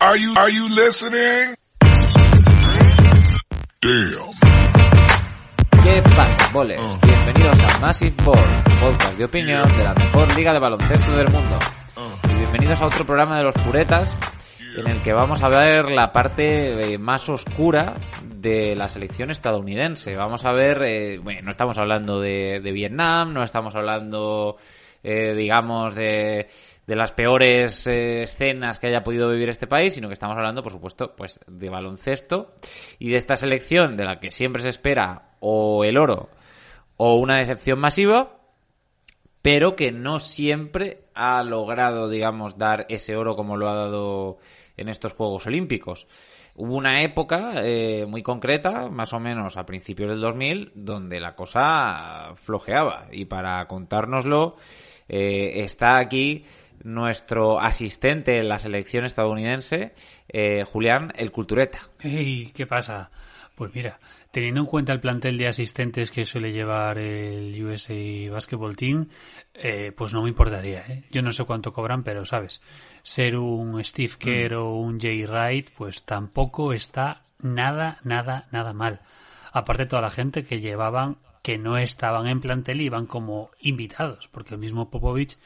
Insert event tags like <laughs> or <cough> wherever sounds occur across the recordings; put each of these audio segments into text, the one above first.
Are you, are you listening? Damn. ¿Qué pasa, bolers? Oh. Bienvenidos a Massive Ball, podcast de opinión de la mejor liga de baloncesto del mundo. Oh. Y bienvenidos a otro programa de los puretas, en el que vamos a ver la parte eh, más oscura de la selección estadounidense. Vamos a ver, eh, bueno, no estamos hablando de, de Vietnam, no estamos hablando, eh, digamos, de, de las peores eh, escenas que haya podido vivir este país, sino que estamos hablando, por supuesto, pues de baloncesto y de esta selección de la que siempre se espera o el oro o una decepción masiva, pero que no siempre ha logrado, digamos, dar ese oro como lo ha dado en estos Juegos Olímpicos. Hubo una época eh, muy concreta, más o menos a principios del 2000, donde la cosa flojeaba. Y para contárnoslo, eh, está aquí nuestro asistente en la selección estadounidense, eh, Julián El Cultureta. Hey, ¿qué pasa? Pues mira, teniendo en cuenta el plantel de asistentes que suele llevar el USA Basketball Team, eh, pues no me importaría. ¿eh? Yo no sé cuánto cobran, pero sabes, ser un Steve Kerr o un Jay Wright, pues tampoco está nada, nada, nada mal. Aparte toda la gente que llevaban, que no estaban en plantel, iban como invitados, porque el mismo Popovich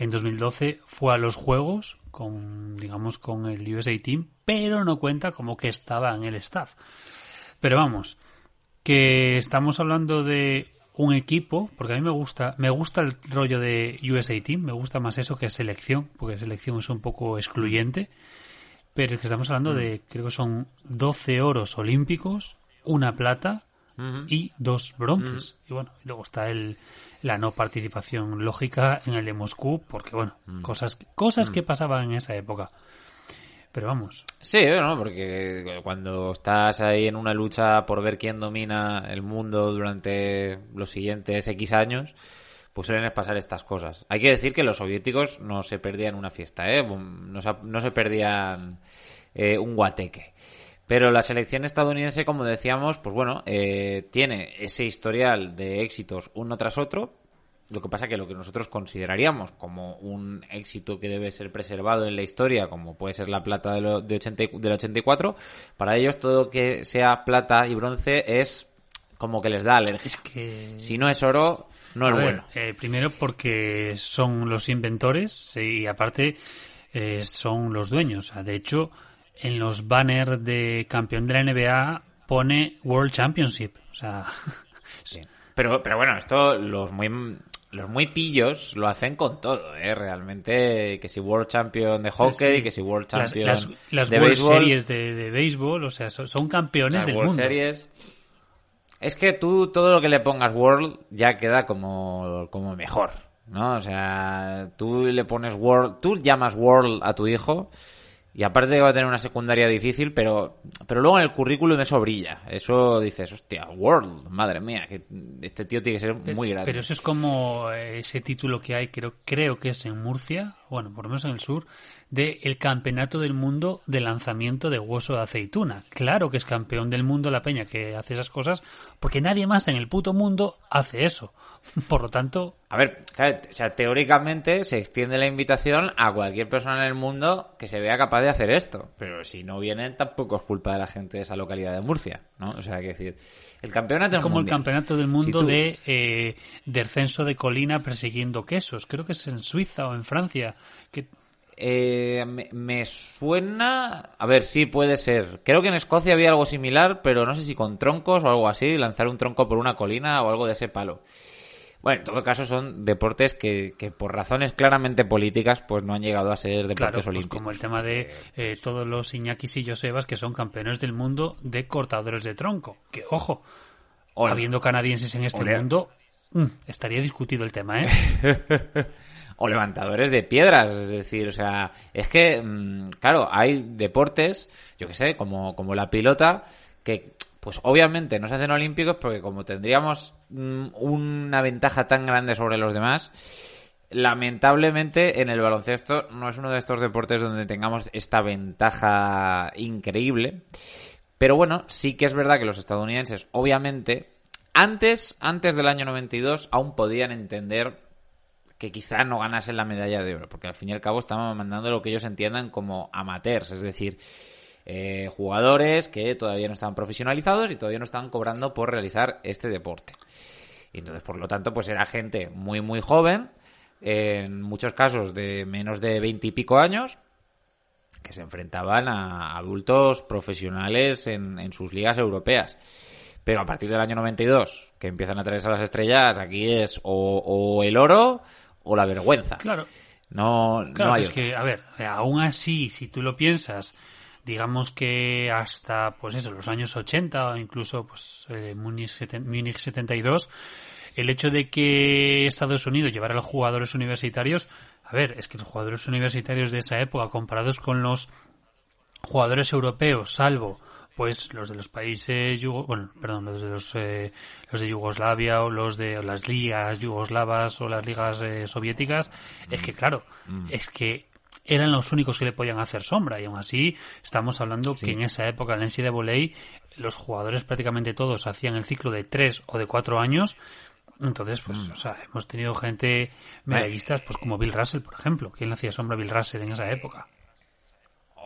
en 2012 fue a los Juegos con, digamos, con el USA Team, pero no cuenta como que estaba en el staff. Pero vamos, que estamos hablando de un equipo, porque a mí me gusta, me gusta el rollo de USA Team, me gusta más eso que selección, porque selección es un poco excluyente, pero es que estamos hablando de, creo que son 12 oros olímpicos, una plata y dos bronces. Y bueno, y luego está el, la no participación lógica en el de Moscú, porque bueno, cosas, cosas que pasaban en esa época. Pero vamos, Sí, bueno, porque cuando estás ahí en una lucha por ver quién domina el mundo durante los siguientes X años, pues suelen pasar estas cosas. Hay que decir que los soviéticos no se perdían una fiesta, ¿eh? No se, no se perdían eh, un guateque. Pero la selección estadounidense, como decíamos, pues bueno, eh, tiene ese historial de éxitos uno tras otro. Lo que pasa que lo que nosotros consideraríamos como un éxito que debe ser preservado en la historia, como puede ser la plata de, lo- de 80 y- del 84, para ellos todo que sea plata y bronce es como que les da alergia. es que... Si no es oro, no es ver, bueno. eh, primero porque son los inventores y aparte eh, son los dueños. O sea, de hecho, en los banners de campeón de la NBA pone World Championship. O sea, <laughs> Sí. Pero, pero bueno, esto los muy los muy pillos lo hacen con todo, ¿eh? Realmente, que si World Champion de hockey, sí. que si World las, Champion las, las de World béisbol, Series de, de béisbol, o sea, son, son campeones las del World mundo. Series. Es que tú todo lo que le pongas World ya queda como, como mejor, ¿no? O sea, tú le pones World, tú llamas World a tu hijo y aparte que va a tener una secundaria difícil, pero, pero luego en el currículum eso brilla. Eso dices, hostia, World, madre mía, que este tío tiene que ser muy grande. Pero eso es como eh, ese título que hay, creo, creo que es en Murcia, bueno, por lo menos en el sur, de el campeonato del mundo de lanzamiento de hueso de aceituna. Claro que es campeón del mundo la peña que hace esas cosas, porque nadie más en el puto mundo hace eso. <laughs> Por lo tanto, A ver, claro, o sea, teóricamente se extiende la invitación a cualquier persona en el mundo que se vea capaz de hacer esto. Pero si no vienen, tampoco es culpa de la gente de esa localidad de Murcia, ¿no? O sea, hay que decir, el campeonato es como el campeonato del mundo Si tú- de eh, descenso de colina persiguiendo quesos. Creo que es en Suiza o en Francia. Que Eh, me, me suena... A ver, sí, puede ser. Creo que en Escocia había algo similar, pero no sé si con troncos o algo así, lanzar un tronco por una colina o algo de ese palo. Bueno, en todo caso son deportes que, que por razones claramente políticas pues no han llegado a ser deportes Claro, pues olímpicos. como el tema de eh, todos los Iñakis y Josebas que son campeones del mundo de cortadores de tronco. Que, ojo, Hola. habiendo canadienses en este mundo, mm, estaría discutido el tema, ¿eh? <laughs> o levantadores de piedras, es decir, o sea, es que, mm, claro, hay deportes, yo que sé, como, como la pilota, que pues obviamente no se hacen olímpicos porque como tendríamos mm, una ventaja tan grande sobre los demás, lamentablemente en el baloncesto no es uno de estos deportes donde tengamos esta ventaja increíble. Pero bueno, sí que es verdad que los estadounidenses, obviamente, antes, antes del año 92, aún podían entender que quizá no ganasen la medalla de oro, porque al fin y al cabo estamos mandando lo que ellos entiendan como amateurs, es decir, eh, jugadores que todavía no están profesionalizados y todavía no están cobrando por realizar este deporte. Y entonces, por lo tanto, pues era gente muy, muy joven, en muchos casos de menos de veinte y pico años, que se enfrentaban a adultos profesionales en sus ligas europeas. Pero a partir del año 92, que empiezan a traerse a las estrellas, aquí es o, o el oro o la vergüenza. Claro. No, no hay es que, a ver, eh, aún así, si tú lo piensas, digamos que hasta, pues eso, los años 80 o incluso, pues, eh, Múnich 72, el hecho de que Estados Unidos llevara a los jugadores universitarios, a ver, es que los jugadores universitarios de esa época, comparados con los jugadores europeos, salvo pues los de los países yugo- bueno perdón los de los, eh, los de Yugoslavia o los de o las ligas yugoslavas o las ligas eh, soviéticas es que claro es que eran los únicos que le podían hacer sombra y aún así estamos hablando que en esa época en la NCAA los jugadores prácticamente todos hacían el ciclo de tres o de cuatro años. Entonces pues o sea hemos tenido gente medallistas pues como Bill Russell por ejemplo ¿quién le hacía sombra a Bill Russell en esa época?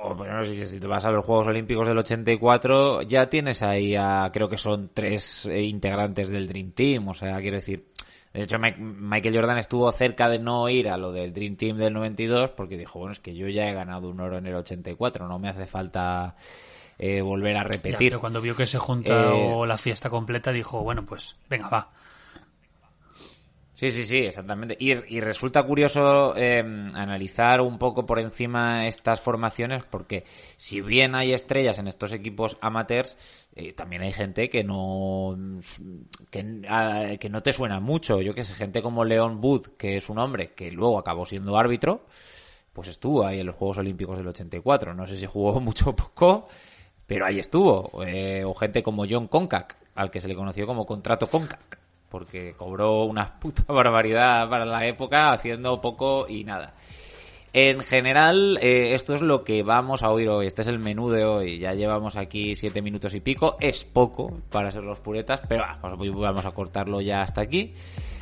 O, bueno, si, te vas a los Juegos Olímpicos del 84, ya tienes ahí a, creo que son tres eh, integrantes del Dream Team, o sea, quiero decir, de hecho Michael Jordan estuvo cerca de no ir a lo del Dream Team del 92 porque dijo, bueno, es que yo ya he ganado un oro en el 84, no me hace falta eh, volver a Ya, repetir. pero cuando vio que se juntó Eh, la fiesta completa dijo, bueno, pues venga, va. Sí, sí, sí, exactamente. Y, resulta curioso eh, analizar un poco por encima estas formaciones porque si bien hay estrellas en estos equipos amateurs, eh, también hay gente que no que, que no te suena mucho. Yo que sé, gente como Leon Wood, que es un hombre que luego acabó siendo árbitro, pues estuvo ahí en los Juegos Olímpicos del 84. No sé si jugó <laughs> mucho o poco, pero ahí estuvo. Eh, o gente como John Concac, al que se le conoció como contrato Concac, porque cobró una <laughs> puta barbaridad para la época haciendo poco y nada. En general, eh, esto es lo que vamos a oír hoy. Este es el menú de hoy. Ya llevamos aquí siete minutos y pico. Es poco para ser los puretas, pero ah, pues vamos a cortarlo ya hasta aquí.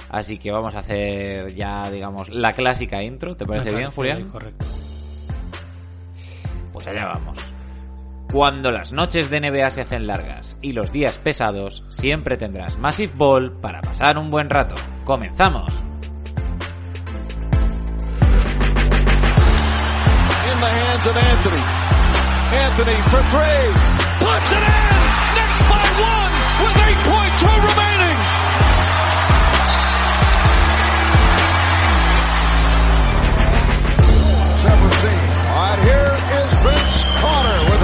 Así que vamos a hacer ya, digamos, la clásica intro. ¿Te parece Me bien, Julián? Correcto. Pues allá vamos. Cuando las noches de NBA se hacen largas y los días pesados, siempre tendrás Massive Ball para pasar un buen rato. ¡Comenzamos! in the hands of Anthony. Anthony for three. Puts it in. Knicks by one with 8.2 remaining. Seventeen. All right, here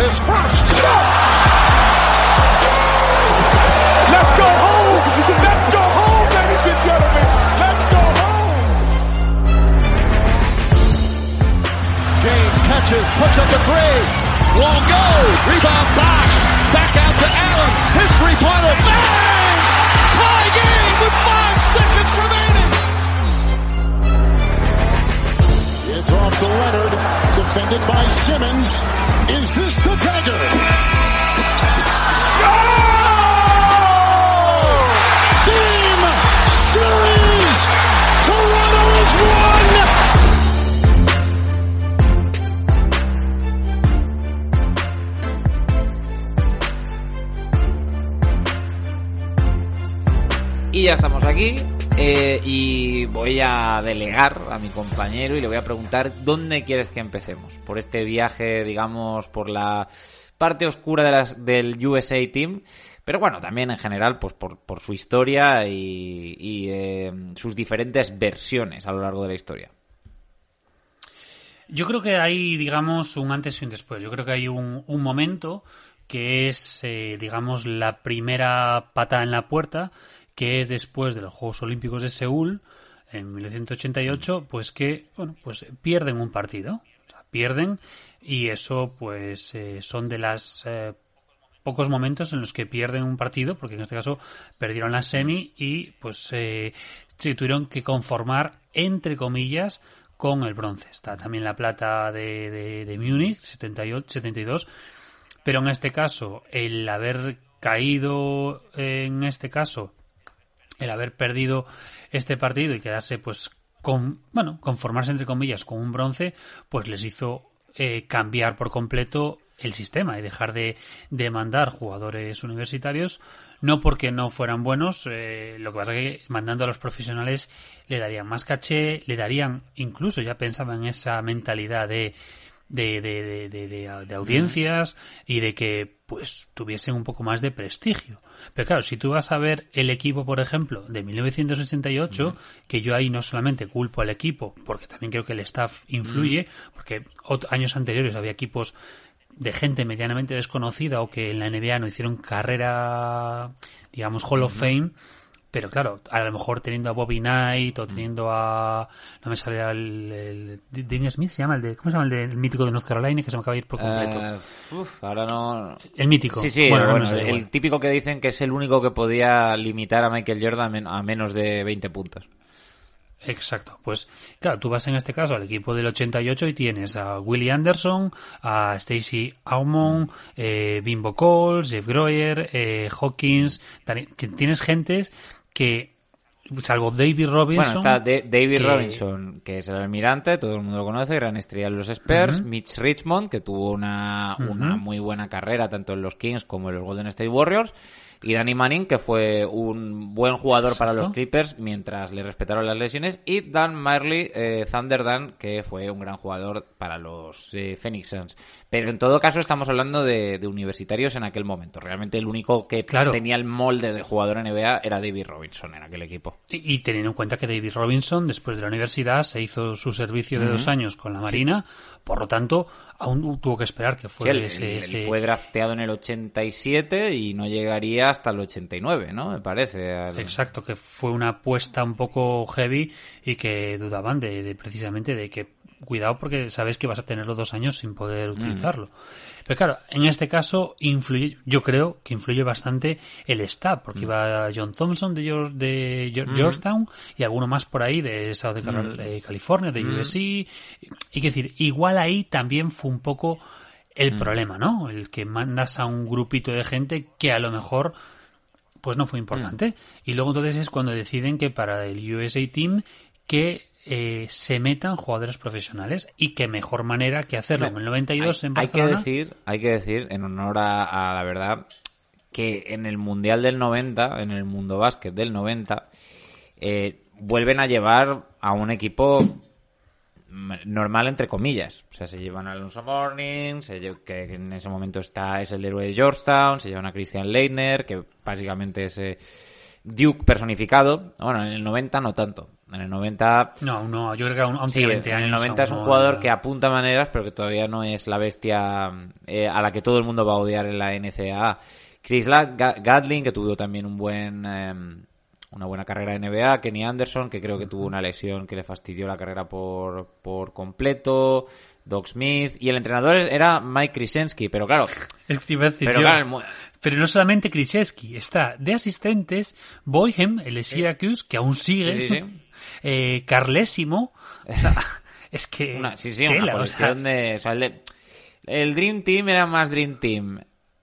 his first shot. Let's go home. Let's go home, ladies and gentlemen. Let's go home. James catches, puts up a three. Won't go. Rebound Bosch. Back out to Allen. His three-pointer. Bang! Tie game with five seconds remaining. It's off to Leonard. Defended by Simmons. Is this the dagger? Game series. Toronto is one. Y ya estamos aquí. Eh, y voy a delegar a mi compañero y le voy a preguntar dónde quieres que empecemos. Por este viaje, digamos, por la parte oscura de las, del USA Team. Pero bueno, también en general, pues por, su historia y, y, eh, sus diferentes versiones a lo largo de la historia. Yo creo que hay, digamos, un antes y un después. Yo creo que hay un, un momento que es, eh, digamos, la primera pata en la puerta, que es después de los Juegos Olímpicos de Seúl, en 1988, pues que, bueno, pues pierden un partido. O sea, pierden y eso, pues, eh, son de las eh, pocos momentos en los que pierden un partido, porque en este caso perdieron la semi y, pues, eh, se tuvieron que conformar, entre comillas, con el bronce. Está también la plata de, de, de Múnich, 78, 72. Pero en este caso, el haber caído, en este caso, el haber perdido este partido y quedarse pues con, bueno, conformarse entre comillas con un bronce, pues les hizo eh, cambiar por completo el sistema y dejar de, de mandar jugadores universitarios no porque no fueran buenos, eh, lo que pasa que mandando a los profesionales le darían más caché, le darían, incluso ya pensaba en esa mentalidad de de, de, de, de, audiencias y de que pues tuviesen un poco más de prestigio. Pero claro, si tú vas a ver el equipo, por ejemplo, de 1988, que yo ahí no solamente culpo al equipo, porque también creo que el staff influye, porque años anteriores había equipos de gente medianamente desconocida o que en la NBA no hicieron carrera, digamos, Hall of Fame, pero claro, a lo mejor teniendo a Bobby Knight o teniendo a. No me sale el. el Smith se llama el de. ¿Cómo se llama el, de, el mítico de North Carolina que se me acaba de ir por completo? Uh, uf, ahora no. El mítico. Sí, sí, bueno, bueno, el, típico que dicen que es el único que podía limitar a Michael Jordan a menos de 20 puntos. Exacto, pues claro, tú vas en este caso al equipo del 88 y tienes a Willie Anderson, a Stacy Aumon, eh, Bimbo Coles, Jeff Groyer, eh, Hawkins, tienes gentes que salvo David Robinson. Bueno, está David Robinson, que es el almirante, todo el mundo lo conoce, gran estrella de los Spurs. Mitch Richmond, que tuvo una, una muy buena carrera tanto en los Kings como en los Golden State Warriors y Danny Manning, que fue un buen jugador para los Clippers mientras le respetaron las lesiones, y Dan Marley, eh, Thunder Dan, que fue un gran jugador para los eh, Phoenix Suns. Pero en todo caso estamos hablando de, universitarios en aquel momento. Realmente el único que tenía el molde de jugador NBA era David Robinson en aquel equipo. Y, teniendo en cuenta que David Robinson, después de la universidad, se hizo su servicio de dos años con la Marina, por lo tanto, aún tuvo que esperar que fuera fue drafteado en el 87 y no llegaría hasta el 89, ¿no? Me parece. Exacto, que fue una apuesta un poco heavy y que dudaban de, precisamente de que cuidado porque sabes que vas a tener los dos años sin poder utilizarlo. Pero claro, en este caso influye, yo creo que influye bastante el staff, porque iba John Thompson de, de Georgetown y alguno más por ahí de South de California, de USC. Y que decir, igual ahí también fue un poco el problema, ¿no? El que mandas a un grupito de gente que a lo mejor pues no fue importante. Y luego entonces es cuando deciden que para el USA Team que eh, se metan jugadores profesionales y qué mejor manera que hacerlo en el 92 en Barcelona. Hay que decir, hay que decir en honor a, la verdad que en el Mundial del 90, en el Mundo Básquet del 90, eh, vuelven a llevar a un equipo normal entre comillas. O sea, se llevan a Alonso Morning, que en ese momento está es el héroe de Georgetown, se llevan a Christian Leitner, que básicamente es eh, Duke personificado. Bueno, en el 90 no tanto. En el 90... No, no, yo creo que aún, sí, En el 90 es un jugador que apunta maneras, pero que todavía no es la bestia eh, a la que todo el mundo va a odiar en la NCAA. Chris Gatling, que tuvo también un buen... Em, una buena carrera de NBA, Kenny Anderson, que creo que tuvo una lesión que le fastidió la carrera por, por completo, Doc Smith, y el entrenador era Mike Krzyzewski, pero claro... <laughs> pero, no solamente Krzyzewski, está de asistentes Boyhem, el de Syracuse, que aún sigue, <laughs> eh, Carlésimo. <laughs> es que. Una, sí, sí, una colección de, el, Dream Team era más Dream Team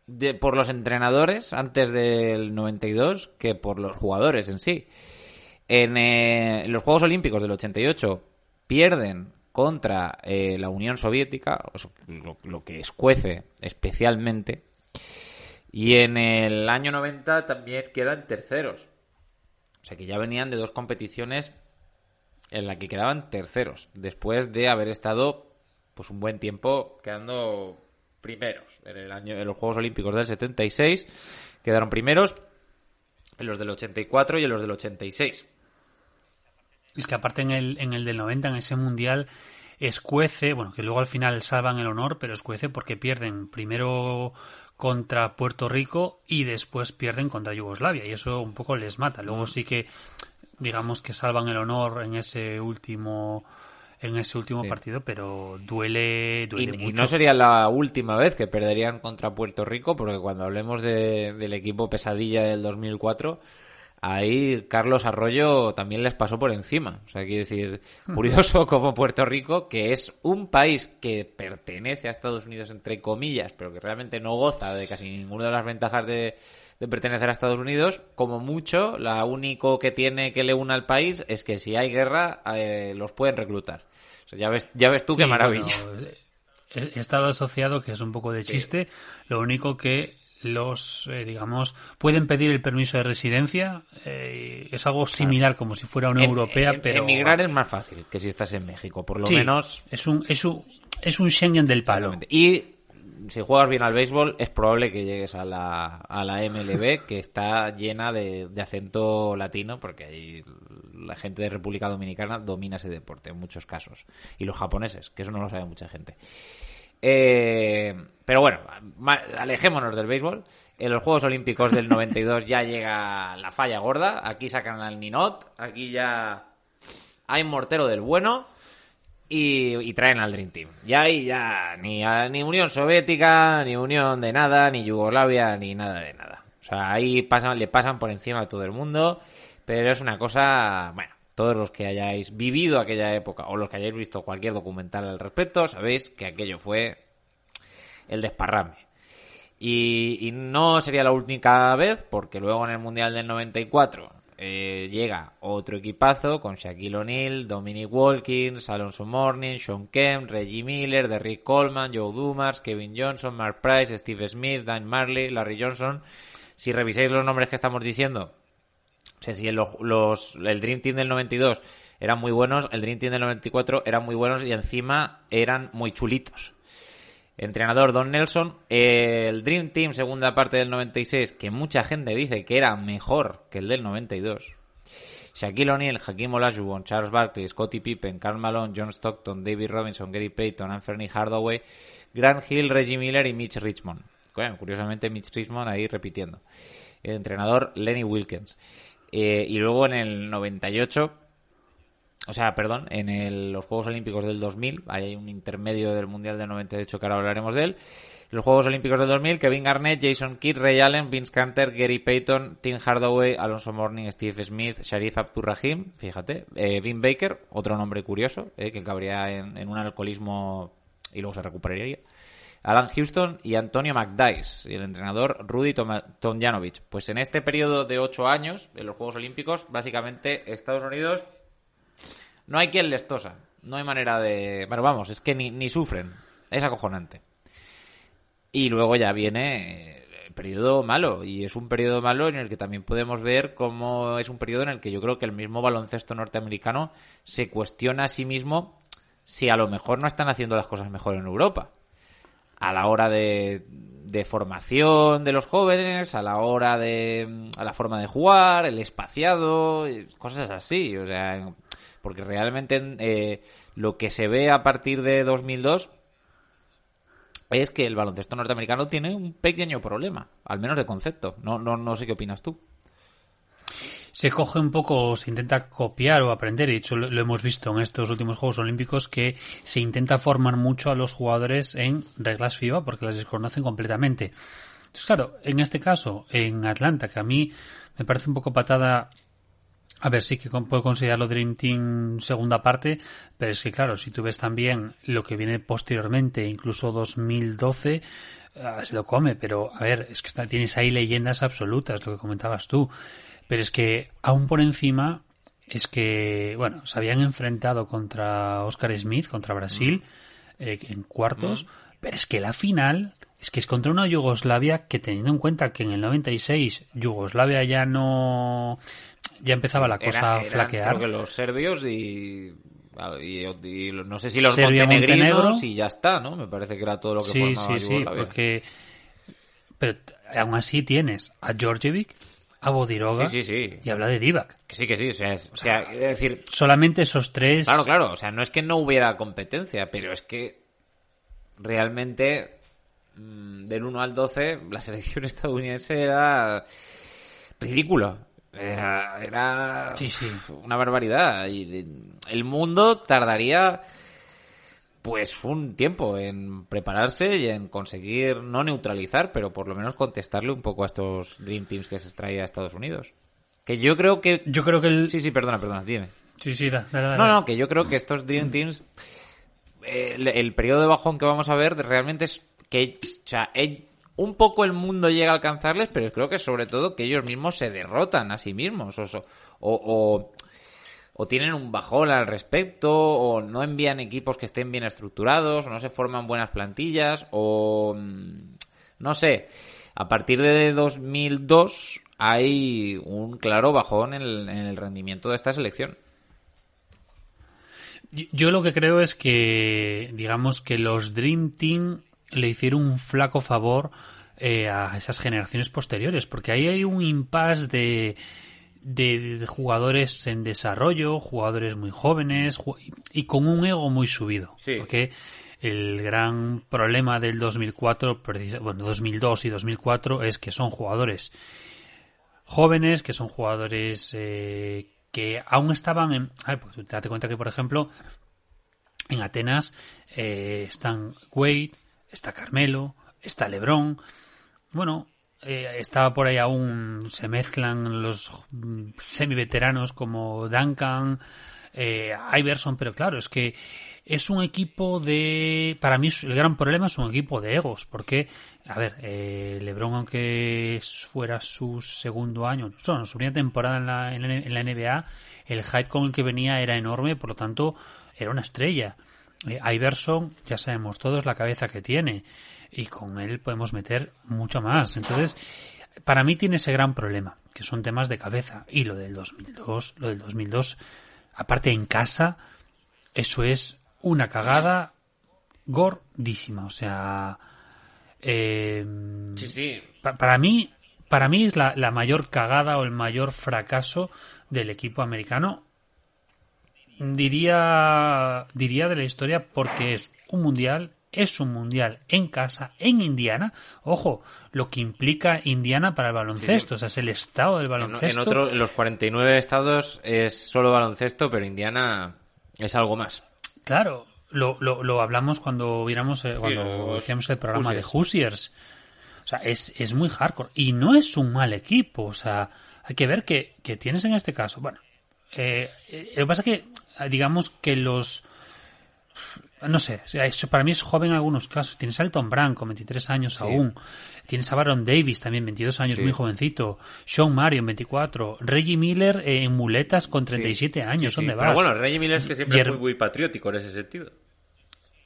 de, por los entrenadores antes del 92 que por los jugadores en sí. En, eh, los Juegos Olímpicos del 88 pierden contra eh, la Unión Soviética, lo, lo, que escuece especialmente. Y en el año 90 también quedan terceros. O sea que ya venían de dos competiciones en la que quedaban terceros, después de haber estado pues un buen tiempo quedando primeros. En el año en los Juegos Olímpicos del 76 quedaron primeros en los del 84 y en los del 86. Es que aparte en el, en el del 90, en ese mundial, escuece, bueno, que luego al final salvan el honor, pero escuece porque pierden primero contra Puerto Rico y después pierden contra Yugoslavia y eso un poco les mata. Luego sí que digamos que salvan el honor en ese último en ese último partido, pero duele, duele y, no sería la última vez que perderían contra Puerto Rico, porque cuando hablemos de, del equipo pesadilla del 2004, ahí Carlos Arroyo también les pasó por encima. O sea, quiero decir, curioso <laughs> como Puerto Rico, que es un país que pertenece a Estados Unidos, entre comillas, pero que realmente no goza de casi ninguna de las ventajas de, de pertenecer a Estados Unidos, como mucho, la único que tiene que le una al país es que si hay guerra, eh, los pueden reclutar. O sea, ya ves, ya ves tú qué maravilla. bueno, he he estado asociado, que es un poco de chiste, lo único que los, eh, digamos, pueden pedir el permiso de residencia, eh, es algo similar como si fuera una europea, pero... Emigrar es más fácil que si estás en México, por lo Sí, menos. Es un, es un, es un Schengen del palo. Y si juegas bien al béisbol, es probable que llegues a la, a la MLB, que está llena de, de acento latino, porque ahí la gente de República Dominicana domina ese deporte en muchos casos. Y los japoneses, que eso no lo sabe mucha gente. Eh, pero bueno, alejémonos del béisbol. En los Juegos Olímpicos del 92 ya llega la falla gorda. Aquí sacan al Ninot. Aquí ya hay mortero del bueno. Y, traen al Dream Team. Y ahí ya ni, ni Unión Soviética, ni Unión de nada, ni Yugoslavia, ni nada de nada. O sea, ahí pasan, le pasan por encima a todo el mundo. Pero es una cosa, bueno, todos los que hayáis vivido aquella época o los que hayáis visto cualquier documental al respecto, sabéis que aquello fue el desparrame. Y, y no sería la única vez, porque luego en el Mundial del 94 eh, llega otro equipazo con Shaquille O'Neal, Dominic Wilkins, Alonso Mourning, Sean Kemp, Reggie Miller, Derrick Coleman, Joe Dumas, Kevin Johnson, Mark Price, Steve Smith, Dan Marley, Larry Johnson. Si revisáis los nombres que estamos diciendo, sea, si los- el Dream Team del 92 eran muy buenos, el Dream Team del 94 eran muy buenos y encima eran muy chulitos. Entrenador Don Nelson, el Dream Team segunda parte del 96, que mucha gente dice que era mejor que el del 92. Shaquille O'Neal, Hakim Olajuwon, Charles Barkley, Scottie Pippen, Karl Malone, John Stockton, David Robinson, Gary Payton, Anthony Hardaway, Grant Hill, Reggie Miller y Mitch Richmond. Curiosamente Mitch Richmond ahí repitiendo. El entrenador Lenny Wilkins. Eh, y luego en el 98 o sea, perdón, en el- los Juegos Olímpicos del 2000, ahí hay un intermedio del Mundial del 98 que ahora hablaremos de él. Los Juegos Olímpicos del 2000, Kevin Garnett, Jason Kidd, Ray Allen, Vince Carter, Gary Payton, Tim Hardaway, Alonso Mourning, Steve Smith, Sharif Abdurrahim, fíjate, eh, Vin Baker, otro nombre curioso, eh, que cabría en un alcoholismo y luego se recuperaría. Alan Houston y Antonio McDice, y el entrenador Rudy Tomjanovich. Pues en este periodo de ocho años, en los Juegos Olímpicos, básicamente Estados Unidos no hay quien les tosa. No hay manera de... Bueno, vamos, es que ni, ni sufren. Es acojonante. Y luego ya viene eh, el periodo malo. Y es un periodo malo en el que también podemos ver cómo es un periodo en el que yo creo que el mismo baloncesto norteamericano se cuestiona a sí mismo si a lo mejor no están haciendo las cosas mejor en Europa. A la hora de, de formación de los jóvenes, a la hora de a la forma de jugar, el espaciado, cosas así. O sea, porque realmente eh, lo que se ve a partir de 2002 es que el baloncesto norteamericano tiene un pequeño problema, al menos de concepto. No, no, no sé qué opinas tú. Se coge un poco, se intenta copiar o aprender, de hecho lo, hemos visto en estos últimos Juegos Olímpicos, que se intenta formar mucho a los jugadores en reglas FIBA porque las desconocen completamente. Entonces, claro, en este caso, en Atlanta, que a mí me parece un poco patada, a ver, sí que puedo considerarlo Dream Team segunda parte, pero es que claro, si tú ves también lo que viene posteriormente, incluso 2012, ah, se lo come, pero a ver, es que está- tienes ahí leyendas absolutas, lo que comentabas tú. Pero es que aún por encima es que, bueno, se habían enfrentado contra Oscar Smith, contra Brasil, eh, en cuartos, pero es que la final es que es contra una Yugoslavia que teniendo en cuenta que en el 96 Yugoslavia ya no ya empezaba la cosa Era- a flaquear. creo que los serbios y, y- y no sé si los Serbia, montenegrinos Montenegro. y ya está, ¿no? Me parece que era todo lo que Sí, formaba sí, sí, Yugoslavia. porque pero aún así tienes a Djordjevic, a Bodiroga Sí, sí, sí. y habla de Divac. Que sí, que sí. O sea, es, o sea, es decir, Solamente esos tres claro, claro. O sea, no es que no hubiera competencia, pero es que realmente mm, del 1 al 12 la selección <laughs> estadounidense era ridícula. Era, era Sí, sí. una barbaridad. Y el mundo tardaría pues un tiempo en prepararse y en conseguir no neutralizar, pero por lo menos contestarle un poco a estos Dream Teams que se extraía a Estados Unidos. Que yo creo que... Yo creo que el... Sí, sí, perdona, perdona, dime. Sí, sí, da- dale. No, no, que yo creo que estos Dream Teams, eh, el, el periodo de bajón que vamos a ver realmente es que, o sea, el- un poco el mundo llega a alcanzarles, pero creo que sobre todo que ellos mismos se derrotan a sí mismos, o, o, o, o tienen un bajón al respecto, o no envían equipos que estén bien estructurados, o no se forman buenas plantillas, o mm, no sé, a partir de 2002 hay un claro bajón en el, en el rendimiento de esta selección. Yo- Yo lo que creo es que, digamos que los Dream Team le hicieron un flaco favor eh, a esas generaciones posteriores, porque ahí hay un impasse de, de, de jugadores en desarrollo, jugadores muy jóvenes ju- y con un ego muy subido. Sí. Porque el gran problema del 2004, precisa- bueno, 2002 y 2004 es que son jugadores jóvenes, que son jugadores eh, que aún estaban en... A ver, pues, date cuenta que, por ejemplo, en Atenas eh, están Wade, está Carmelo, está Lebron. Bueno, eh, estaba por ahí aún, se mezclan los semi-veteranos como Duncan, eh, Iverson, pero claro, es que es un equipo de... Para mí el gran problema es un equipo de egos, porque, a ver, eh, Lebron, aunque fuera su segundo año, no, su primera temporada en la, en la- en la NBA, el hype con el que venía era enorme, por lo tanto, era una estrella. Eh, Iverson, ya sabemos todos la cabeza que tiene, y con él podemos meter mucho más. Entonces, para mí tiene ese gran problema, que son temas de cabeza. Y lo del 2002, lo del 2002, aparte en casa, eso es una cagada gordísima. O sea, eh, Sí, sí. pa- para mí, para mí es la, la mayor cagada o el mayor fracaso del equipo americano. Diría, diría de la historia porque es un mundial, es un mundial en casa, en Indiana. Ojo, lo que implica Indiana para el baloncesto, o sea, es el estado del En, baloncesto. en otro, en los 49 estados es solo baloncesto, pero Indiana es algo más. Claro, lo, lo, lo hablamos cuando viéramos, eh, cuando el programa de Hoosiers. O sea, es, es muy hardcore. Y no es un mal equipo. O sea, hay que ver que, que tienes en este caso. Bueno, eh, eh, lo que pasa es que, digamos que los. No sé, eso para mí es joven en algunos casos. Tienes a Elton Brand con 23 años aún. Tienes a Baron Davis también, 22 años, Sí. muy jovencito. Sean Marion, 24. Reggie Miller eh, en muletas con 37 años. Sí, sí. ¿Dónde Pero vas? bueno, Reggie Miller es que siempre es muy, muy patriótico en ese sentido.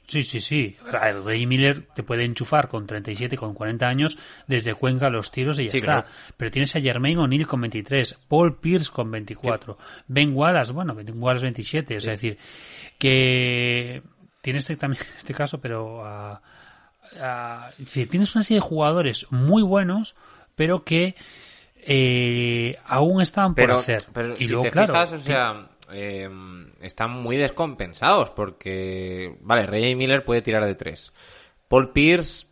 Sí, sí, sí. Reggie Miller te puede enchufar con 37, con 40 años, desde Cuenca a los tiros y ya Sí, está. claro. Pero tienes a Jermaine O'Neal con 23, Paul Pierce con 24, Ben Wallace, bueno, Ben Wallace 27. Es decir, que tienes este, también <laughs> este caso, pero a- a- es decir, tienes una serie de jugadores muy buenos, pero que eh, aún estaban por Pero, hacer. pero y si luego, te claro, fijas, o sea, eh, están muy descompensados porque, vale, Reggie Miller puede tirar de tres. Paul Pierce,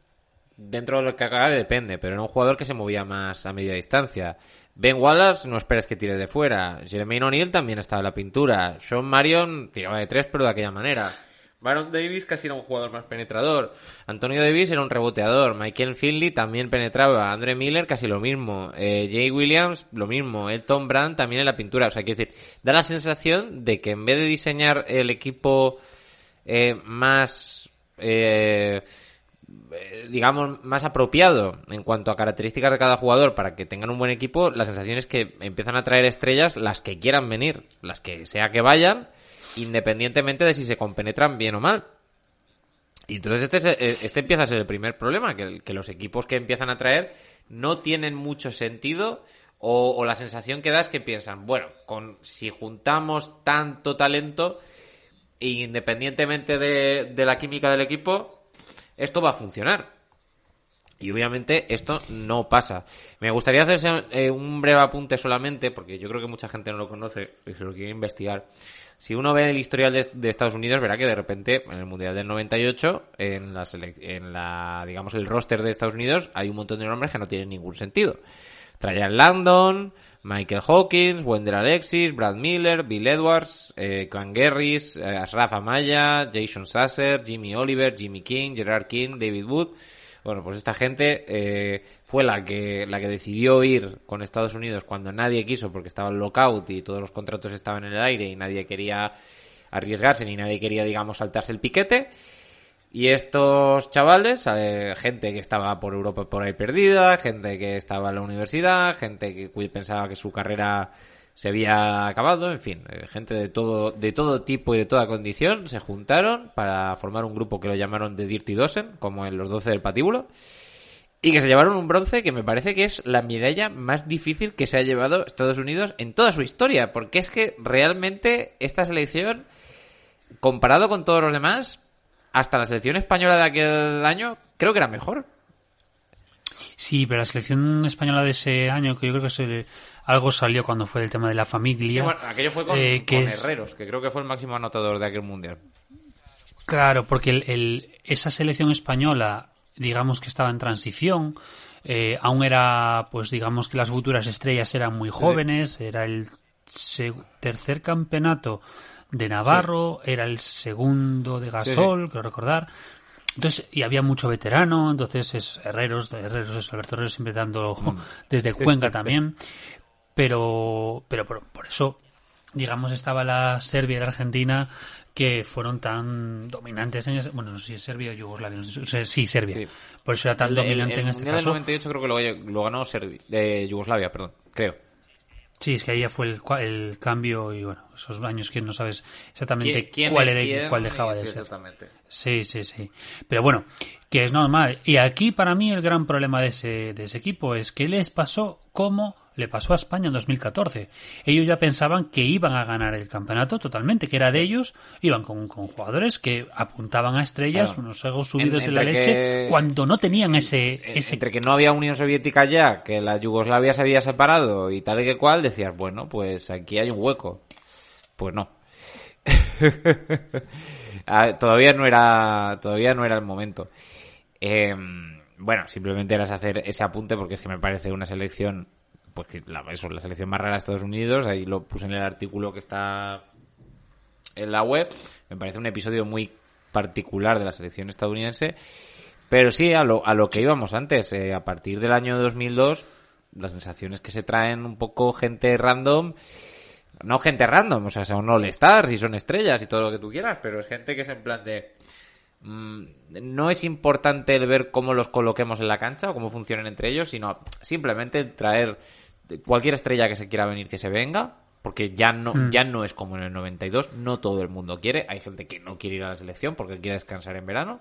dentro de lo que haga, depende, pero era un jugador que se movía más a media distancia. Ben Wallace, no esperes que tire de fuera. Jermaine O'Neal también estaba en la pintura. Sean Marion tiraba de tres, pero de aquella manera. Baron Davis casi era un jugador más penetrador. Antonio Davis era un reboteador. Michael Finley también penetraba. Andre Miller casi lo mismo. Eh, Jay Williams lo mismo. Elton Brand también en la pintura. O sea, quiero decir, da la sensación de que en vez de diseñar el equipo eh, más, eh, eh, digamos, más apropiado en cuanto a características de cada jugador para que tengan un buen equipo, la sensación es que empiezan a traer estrellas las que quieran venir, las que sea que vayan, independientemente de si se compenetran bien o mal. Y entonces este, es- eh, este empieza a ser el primer problema, que, los equipos que empiezan a traer no tienen mucho sentido o, la sensación que da es que piensan, bueno, con si juntamos tanto talento, independientemente de, de la química del equipo, esto va a funcionar. Y obviamente esto no pasa. Me gustaría hacer eh, un breve apunte solamente, porque yo creo que mucha gente no lo conoce y se lo quiere investigar. Si uno ve el historial de, Estados Unidos, verá que de repente en el Mundial del 98, en la, en la, digamos, el roster de Estados Unidos, hay un montón de nombres que no tienen ningún sentido. Trajan Landon, Michael Hawkins, Wendell Alexis, Brad Miller, Bill Edwards, eh, Quan Gerris, eh, Ashraf Amaya, Jason Sasser, Jimmy Oliver, Jimmy King, Gerard King, David Wood. Bueno, pues esta gente eh, fue la que, la que decidió ir con Estados Unidos cuando nadie quiso porque estaba el lockout y todos los contratos estaban en el aire y nadie quería arriesgarse ni nadie quería, digamos, saltarse el piquete. Y estos chavales, eh, gente que estaba por Europa por ahí perdida, gente que estaba en la universidad, gente que pensaba que su carrera se había acabado, en fin, eh, gente de todo, de todo tipo y de toda condición se juntaron para formar un grupo que lo llamaron The Dirty Dozen, como en los 12 del patíbulo, y que se llevaron un bronce que me parece que es la medalla más difícil que se ha llevado Estados Unidos en toda su historia, porque es que realmente esta selección, comparado con todos los demás, hasta la selección española de aquel año, creo que era mejor. Sí, pero la selección española de ese año, que yo creo que se, algo salió cuando fue el tema de la familia. Bueno, aquello fue con, eh, que con es- Herreros, que creo que fue el máximo anotador de aquel mundial. Claro, porque el, el- esa selección española, digamos que estaba en transición, eh, aún era, pues digamos que las futuras estrellas eran muy jóvenes, era el tercer campeonato de Navarro, era el segundo de Gasol, creo recordar. Entonces, y había mucho veterano, entonces es Herreros, Herreros es Alberto Herreros siempre dando Mm. desde <laughs> Cuenca también. Pero, pero por, por eso, digamos, estaba la Serbia y la Argentina que fueron tan dominantes en ese, bueno, no sé si es Serbia o Yugoslavia, no sé, sí, Serbia. Sí. Por eso era tan El- el- dominante el en este mundial del caso. 98 creo que lo, lo ganó Serbi- de Yugoslavia, perdón, creo. Sí, es que ahí ya fue el, el cambio y bueno, esos años que no sabes exactamente ¿Quién- quién cuál era y cuál dejaba de ser. Exactamente. Sí, sí, sí. Pero bueno, que es normal. Y aquí para mí el gran problema de ese, de ese equipo es que les pasó como le pasó a España en 2014. Ellos ya pensaban que iban a ganar el campeonato totalmente, que era de ellos, iban con, con jugadores que apuntaban a estrellas, Claro. unos egos subidos En- de la leche, que- cuando no tenían ese... En- ese Entre que no había Unión Soviética ya, que la Yugoslavia se había separado y tal y que cual, decías, bueno, pues aquí hay un hueco. Pues no. <laughs> Ah, todavía no era todavía no era el momento. Eh, bueno, simplemente era hacer ese apunte porque es que me parece una selección, pues que la, eso, la selección más rara de Estados Unidos, ahí lo puse en el artículo que está en la web, me parece un episodio muy particular de la selección estadounidense, pero sí, a lo, a lo que íbamos antes, eh, a partir del año 2002, las sensaciones que se traen un poco gente random, no gente random, o sea, son all stars y son estrellas y todo lo que tú quieras, pero es gente que es en plan de... mm, no es importante el ver cómo los coloquemos en la cancha o cómo funcionan entre ellos, sino simplemente traer cualquier estrella que se quiera venir que se venga, porque ya no, Mm. ya no es como en el 92, no todo el mundo quiere, hay gente que no quiere ir a la selección porque quiere descansar en verano,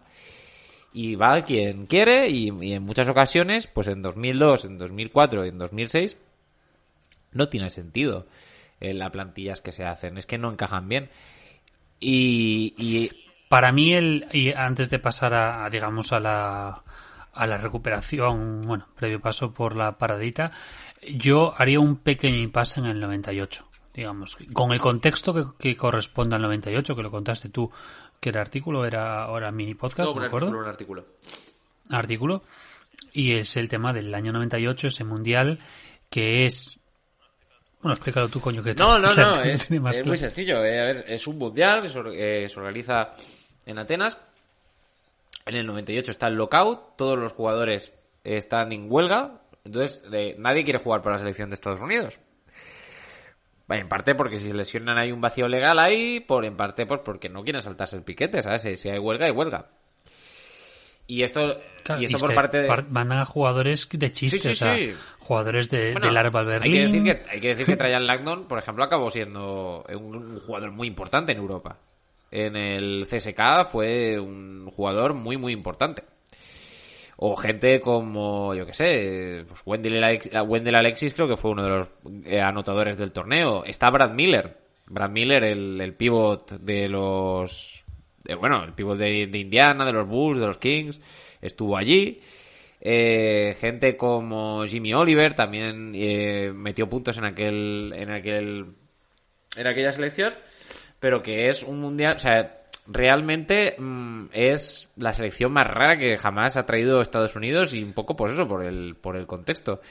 y va quien quiere, y, y en muchas ocasiones, pues en 2002, en 2004 y en 2006, no tiene sentido eh, las plantillas que se hacen, es que no encajan bien. Y, y Para mí, el, y antes de pasar a, a, digamos, a la, a la recuperación, bueno, previo paso por la paradita, yo haría un pequeño impasse en el 98, digamos, con el contexto que, que corresponde al 98, que lo contaste tú, que el artículo era ahora mini podcast, No, me un acuerdo. artículo, un artículo. artículo y es el tema del año 98, ese mundial que es... Bueno, explícalo tú, coño, que No, <laughs> no, no, es, claro. muy sencillo. eh, a ver, es un mundial que se, eh, se organiza en Atenas. En el 98 está el lockout, todos los jugadores están en huelga, entonces eh, nadie quiere jugar para la selección de Estados Unidos. En parte porque si se lesionan hay un vacío legal ahí, por en parte pues porque no quieren saltarse el piquete, ¿sabes? Si- Si hay huelga, hay huelga. Y esto, Claro, y esto es por parte de... mandan a jugadores de chiste, Sí, sí, o sea, sí. jugadores de, Bueno, del Arval hay que, Berlín. decir que, hay que decir que <laughs> Trajan Langdon, por ejemplo, acabó siendo un, un jugador muy importante en Europa. En el CSK fue un jugador muy, muy importante. O gente como, yo que sé, pues Wendell, Alex- Wendell Alexis creo que fue uno de los eh, anotadores del torneo. Está Brad Miller. Brad Miller, el, el pivot de los... de- bueno, el pivot de, Indiana, de los Bulls, de los Kings. Estuvo allí. Eh, gente como Jimmy Oliver también eh, metió puntos en aquel, en aquel, en aquella selección, pero que es un mundial, o sea, realmente mm, es la selección más rara que jamás ha traído Estados Unidos y un poco por eso, por el, por el contexto.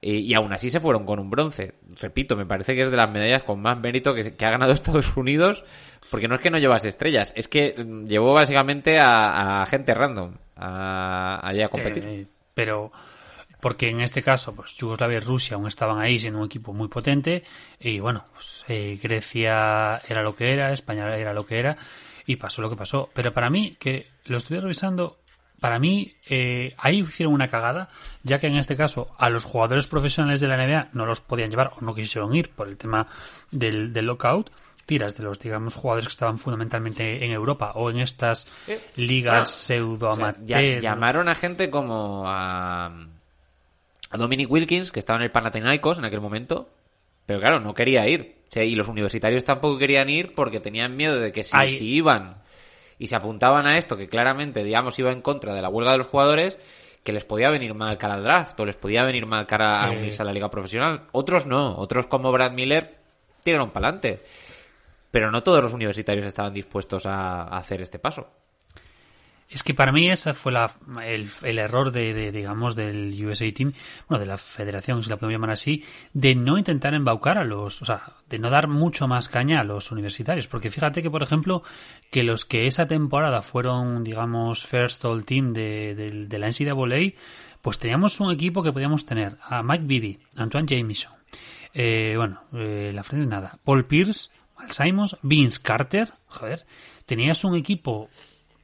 Y, y aún así se fueron con un bronce. Repito, me parece que es de las medallas con más mérito que ha ganado <laughs> Estados Unidos, porque no es que no llevas estrellas, es que mm, llevó básicamente a, a gente random a, allá a competir. Eh, pero porque en este caso, pues Yugoslavia y Rusia aún estaban ahí siendo un equipo muy potente y bueno, pues, eh, Grecia era lo que era, España era lo que era y pasó lo que pasó. Pero para mí, que lo estuve revisando, para mí eh, ahí hicieron una cagada, ya que en este caso a los jugadores profesionales de la NBA no los podían llevar o no quisieron ir por el tema del, del lockout. Tiras de los, digamos, jugadores que estaban fundamentalmente en Europa o en estas Eh, ligas bueno, pseudo O sea, ya- amateur. llamaron a gente como a, a Dominic Wilkins, que estaba en el Panathinaikos en aquel momento, pero claro, no quería ir. O sea, y los universitarios tampoco querían ir porque tenían miedo de que si, iban y se apuntaban a esto, que claramente, digamos, iba en contra de la huelga de los jugadores, que les podía venir mal cara al draft o les podía venir mal cara a Sí. unirse a la liga profesional. Otros no, otros como Brad Miller tiraron para adelante. Pero no todos los universitarios estaban dispuestos a- hacer este paso. Es que para mí ese fue la, el, error de, digamos, del USA Team, bueno, de la federación, si la podemos llamar así, de no intentar embaucar a los, o sea, de no dar mucho más caña a los universitarios. Porque fíjate que, por ejemplo, que los que esa temporada fueron, digamos, first all team de, de, de la NCAA, pues teníamos un equipo que podíamos tener a Mike Bibby, Antoine Jameson, eh, bueno, eh, la frente es nada, Paul Pierce, Simons, Vince Carter, joder, tenías un equipo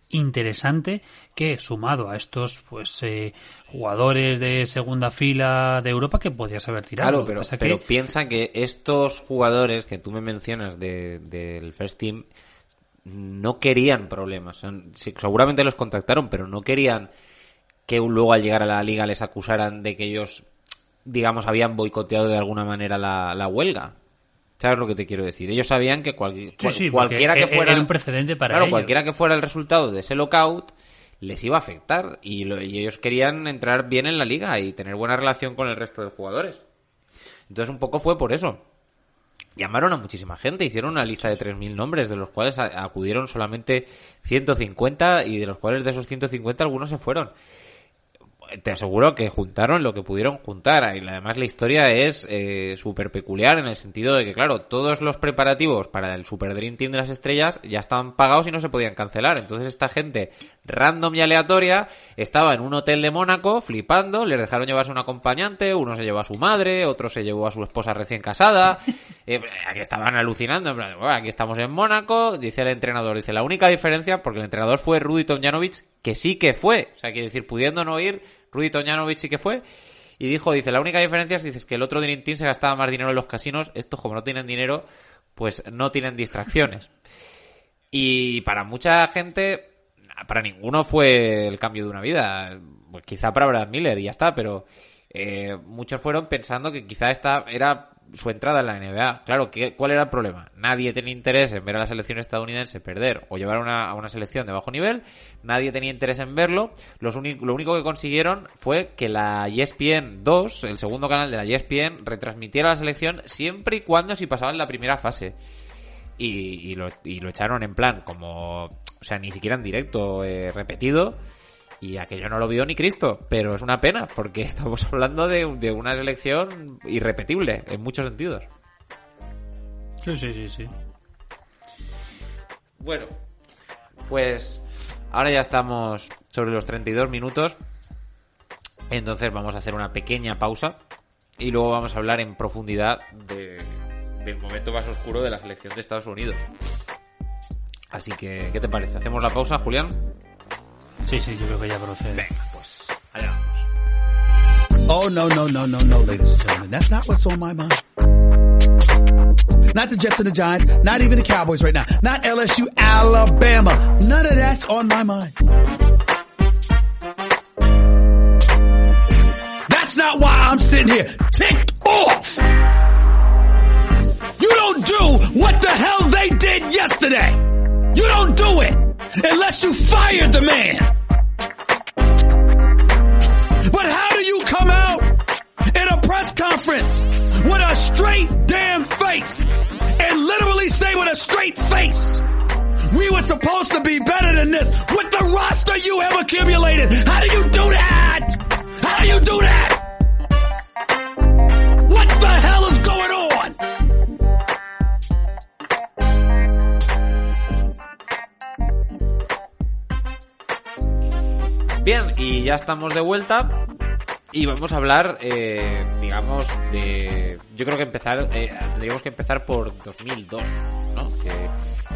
interesante que sumado a estos pues eh, jugadores de segunda fila de Europa que podías haber tirado. Claro, que pero, que- piensa que estos jugadores que tú me mencionas de- del First Team no querían problemas. Seguramente los contactaron, pero no querían que luego al llegar a la liga les acusaran de que ellos, digamos, habían boicoteado de alguna manera la, la huelga. ¿Sabes lo que te quiero decir? Ellos sabían que cual- Sí, cual- sí, cualquiera que e- fuera era un precedente para claro, ellos. cualquiera que fuera el resultado de ese lockout les iba a afectar y, lo- y ellos querían entrar bien en la liga y tener buena relación con el resto de jugadores. Entonces un poco fue por eso. Llamaron a muchísima gente, hicieron una lista de 3.000 nombres, de los cuales acudieron solamente 150 y de los cuales de esos 150 algunos se fueron. Te aseguro que juntaron lo que pudieron juntar. Y además la historia es eh, súper peculiar en el sentido de que, claro, todos los preparativos para el Super Dream Team de las estrellas ya estaban pagados y no se podían cancelar. Entonces esta gente random y aleatoria estaba en un hotel de Mónaco flipando, les dejaron llevarse un acompañante, uno se llevó a su madre, otro se llevó a su esposa recién casada, <laughs> eh, aquí estaban alucinando, en plan, "Bueno, aquí estamos en Mónaco, dice el entrenador, dice la única diferencia, porque el entrenador fue Rudy Tomjanovic, que sí que fue, o sea, quiere decir, pudiendo no ir, Rudy Tomjanovic sí que fue, y dijo, dice, la única diferencia es dices, que el otro Dream Team se gastaba más dinero en los casinos, estos como no tienen dinero, pues no tienen distracciones. Y para mucha gente, para ninguno fue el cambio de una vida. Pues quizá para Brad Miller y ya está, pero eh, muchos fueron pensando que quizá esta era su entrada en la NBA. Claro, ¿qué, ¿cuál era el problema? Nadie tenía interés en ver a la selección estadounidense perder o llevar una, a una selección de bajo nivel. Nadie tenía interés en verlo. Lo único que consiguieron fue que la ESPN 2, el segundo canal de la ESPN, retransmitiera la selección siempre y cuando si pasaban la primera fase y, y lo, y lo echaron en plan como, o sea, ni siquiera en directo eh, repetido y aquello no lo vio ni Cristo, pero es una pena porque <laughs> estamos hablando de, de una selección irrepetible en muchos sentidos. Sí, sí, sí, sí. Bueno, pues ahora ya estamos sobre los 32 minutos, entonces vamos a hacer una pequeña pausa y luego vamos a hablar en profundidad de, del momento más oscuro de la selección de Estados Unidos. Así que, ¿qué te parece? ¿Hacemos la pausa, Julián? Sí, sí, yo creo que ya procede. Venga, pues allá vamos. Oh, no, no, no, no, no, ladies and gentlemen. That's not what's on my mind. Not the Jets and the Giants, not even the Cowboys right now, not LSU, Alabama. None of that's on my mind. That's not why I'm sitting here ticked off. You don't do what the hell they did yesterday. You don't do it unless you fired the man. But how do you come out in a press conference with a straight damn face and literally say with a straight face, We were supposed to be better than this with the roster you have accumulated. How do you do that? How do you do that? Bien, y ya estamos de vuelta. Y vamos a hablar, eh, digamos, de... Yo creo que empezar, eh, tendríamos que empezar por 2002, ¿no? Que,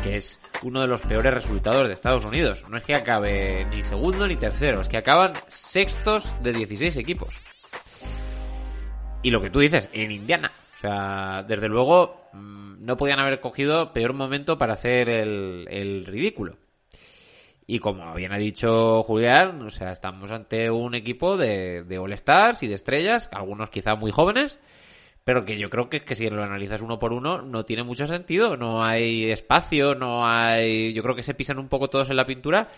que es uno de los peores resultados de Estados Unidos. No es que acabe ni segundo ni tercero, es que acaban sextos de 16 equipos. Y lo que tú dices, en Indiana. O sea, desde luego, mm, no podían haber cogido peor momento para hacer el, el ridículo. Y como bien ha dicho Julián, o sea, estamos ante un equipo de, de All-Stars y de estrellas, algunos quizá muy jóvenes, pero que yo creo que, que si lo analizas uno por uno no tiene mucho sentido, no hay espacio, no hay... Yo creo que se pisan un poco todos en la pintura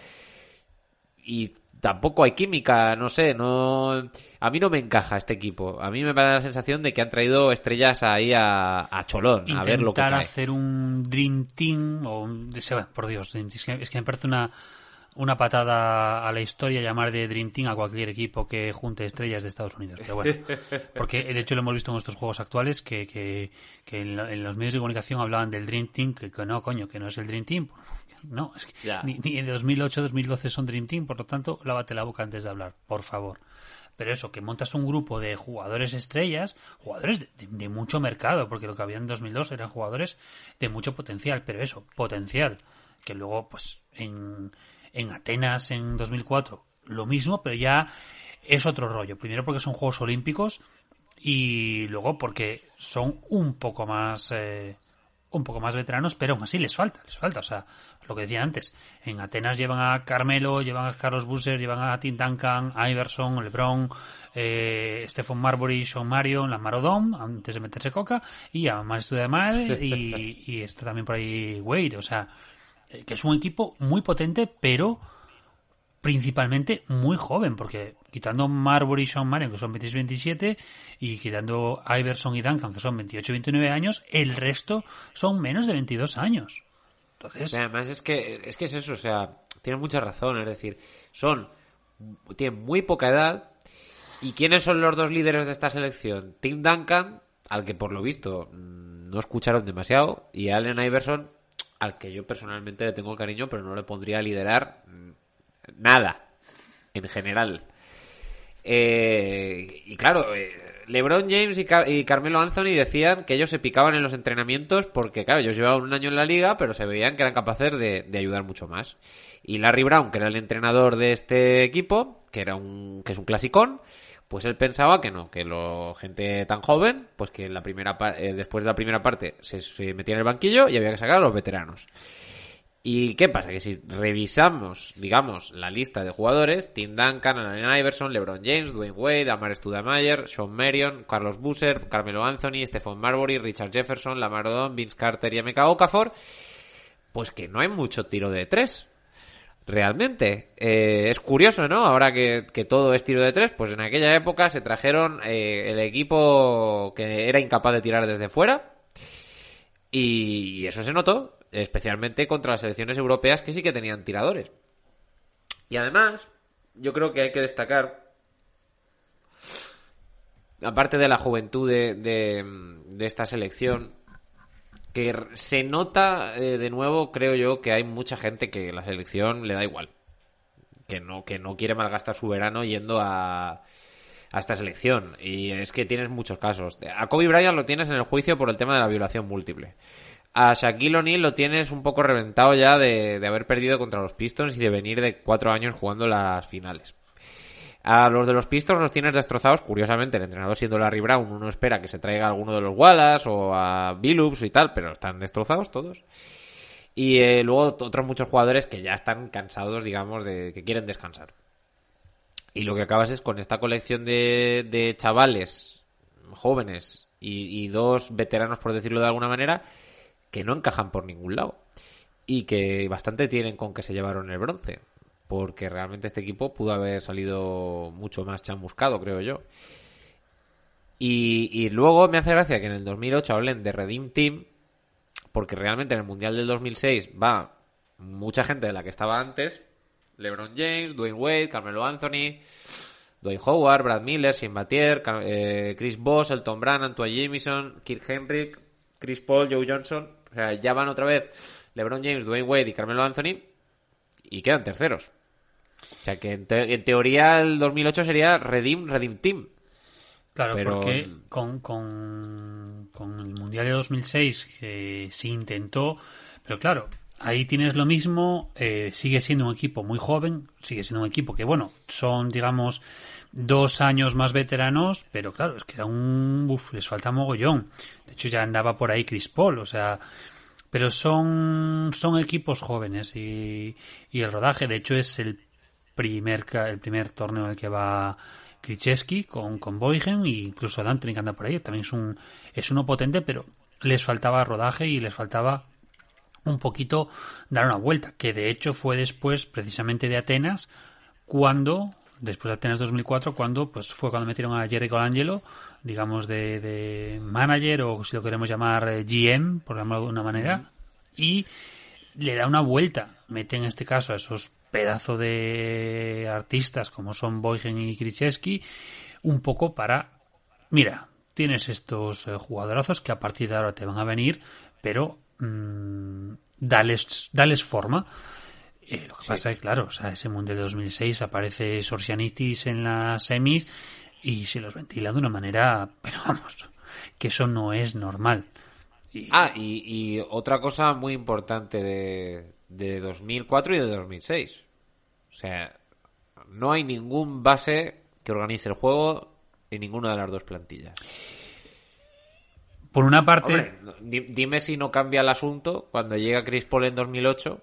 y tampoco hay química, no sé, no... A mí no me encaja este equipo. A mí me da la sensación de que han traído estrellas ahí a, a Cholón, a ver lo que Intentar cae. hacer un Dream Team, o un- por Dios, es que me parece una, una patada a la historia llamar de Dream Team a cualquier equipo que junte estrellas de Estados Unidos. Pero bueno, <laughs> porque de hecho lo hemos visto en estos juegos actuales que, que, que en, lo- en los medios de comunicación hablaban del Dream Team, que, que no, coño, que no es el Dream Team. No, es que ni, ni de 2008-2012 son Dream Team, por lo tanto, lávate la boca antes de hablar, por favor. Pero eso, que montas un grupo de jugadores estrellas, jugadores de, de- de mucho mercado, porque lo que había en 2002 eran jugadores de mucho potencial, pero eso, potencial, que luego, pues, en, en Atenas en 2004, lo mismo, pero ya es otro rollo. Primero porque son Juegos Olímpicos y luego porque son un poco más... eh, un poco más veteranos, pero aún así les falta, les falta. O sea, lo que decía antes, en Atenas llevan a Carmelo, llevan a Carlos Busser, llevan a Tim Duncan, Iverson, LeBron, eh, Stephen Marbury, Sean Marion, la Marodom, antes de meterse coca, y a más de Mal, <laughs> y, y está también por ahí Wade. O sea, que es un equipo muy potente, pero principalmente muy joven, porque quitando Marbury y Sean Marion, que son 26-27, y quitando Iverson y Duncan, que son 28-29 años, el resto son menos de 22 años. Entonces, además es que, es que es eso, o sea, tienes mucha razón, es decir, son, tienen muy poca edad, ¿y quiénes son los dos líderes de esta selección? Tim Duncan, al que por lo visto mm, no escucharon demasiado, y Allen Iverson, al que yo personalmente le tengo cariño, pero no le pondría a liderar mm, nada, en general. Eh, y claro, eh, LeBron James y, Car- y Carmelo Anthony decían que ellos se picaban en los entrenamientos porque, claro, ellos llevaban un año en la liga, pero se veían que eran capaces de, de ayudar mucho más. Y Larry Brown, que era el entrenador de este equipo, que era un, que es un clasicón, pues él pensaba que no, que lo, gente tan joven, pues que en la primera eh, después de la primera parte se, metía en el banquillo y había que sacar a los veteranos. ¿Y qué pasa? Que si revisamos, digamos, la lista de jugadores, Tim Duncan, Allen Iverson, LeBron James, Dwayne Wade, Amar Studamayer, Sean Marion, Carlos Busser, Carmelo Anthony, Stephen Marbury, Richard Jefferson, Lamar Odom, Vince Carter y Emeka Okafor, pues que no hay mucho tiro de tres. Realmente. Eh, es curioso, ¿no? Ahora que, todo es tiro de tres, pues en aquella época se trajeron eh, el equipo que era incapaz de tirar desde fuera. Y eso se notó, especialmente contra las selecciones europeas que sí que tenían tiradores. Y además, yo creo que hay que destacar, aparte de la juventud de esta selección, que se nota eh, de nuevo, creo yo, que hay mucha gente que la selección le da igual. Que no, que no quiere malgastar su verano yendo a, a esta selección. Y es que tienes muchos casos. A Kobe Bryant lo tienes en el juicio por el tema de la violación múltiple. A Shaquille O'Neal lo tienes un poco reventado ya de, de haber perdido contra los Pistons y de venir de cuatro años jugando las finales. A los de los Pistons los tienes destrozados. Curiosamente, el entrenador siendo Larry Brown, uno espera que se traiga a alguno de los Wallace o a Billups y tal, pero están destrozados todos. Y eh, luego otros muchos jugadores que ya están cansados, digamos, de que quieren descansar. Y lo que acabas es con esta colección de, de chavales jóvenes y, y dos veteranos, por decirlo de alguna manera, que no encajan por ningún lado. Y que bastante tienen con que se llevaron el bronce. Porque realmente este equipo pudo haber salido mucho más chamuscado, creo yo. Y, luego me hace gracia que en el 2008 hablen de Redeem Team, porque realmente en el Mundial del 2006 va mucha gente de la que estaba antes, LeBron James, Dwayne Wade, Carmelo Anthony, Dwayne Howard, Brad Miller, Shane Batier, eh, Chris Bosh, Elton Brand, Antoine Jamison, Kirk Henrik, Chris Paul, Joe Johnson. O sea, ya van otra vez LeBron James, Dwayne Wade y Carmelo Anthony y quedan terceros. O sea que en, te- en teoría el 2008 sería Redeem, Redeem Team. Claro, Pero- porque con, con, con el Mundial de 2006 que sí intentó, pero claro, ahí tienes lo mismo, eh, sigue siendo un equipo muy joven, sigue siendo un equipo que, bueno, son, digamos, dos años más veteranos, pero claro, es que aún uf, les falta mogollón. De hecho, ya andaba por ahí Chris Paul, o sea, pero son, son equipos jóvenes y, y el rodaje, de hecho, es el primer, el primer torneo en el que va Krzyzewski con, con Boygen e incluso D'Antoni que anda por ahí. También es, un, es uno potente, pero les faltaba rodaje y les faltaba un poquito dar una vuelta, que de hecho fue después precisamente de Atenas cuando, después de Atenas 2004, cuando pues fue cuando metieron a Jerry Colangelo, digamos de, de manager o si lo queremos llamar eh, GM, por llamarlo de una manera, y le da una vuelta. Mete en este caso a esos pedazos de artistas como son Boygen y Krzyzewski un poco para, mira, tienes estos eh, jugadorazos que a partir de ahora te van a venir, pero mm, dales, dales forma. Eh, lo que pasa es que, claro, o sea, ese Mundial de 2006 aparece Sorsianitis en las semis y se los ventila de una manera, pero vamos, que eso no es normal. Y- Ah, y, y otra cosa muy importante de, de 2004 y de 2006. O sea, no hay ningún base que organice el juego en ninguna de las dos plantillas. por una parte, Hombre, dime si no cambia el asunto cuando llega Chris Paul en 2008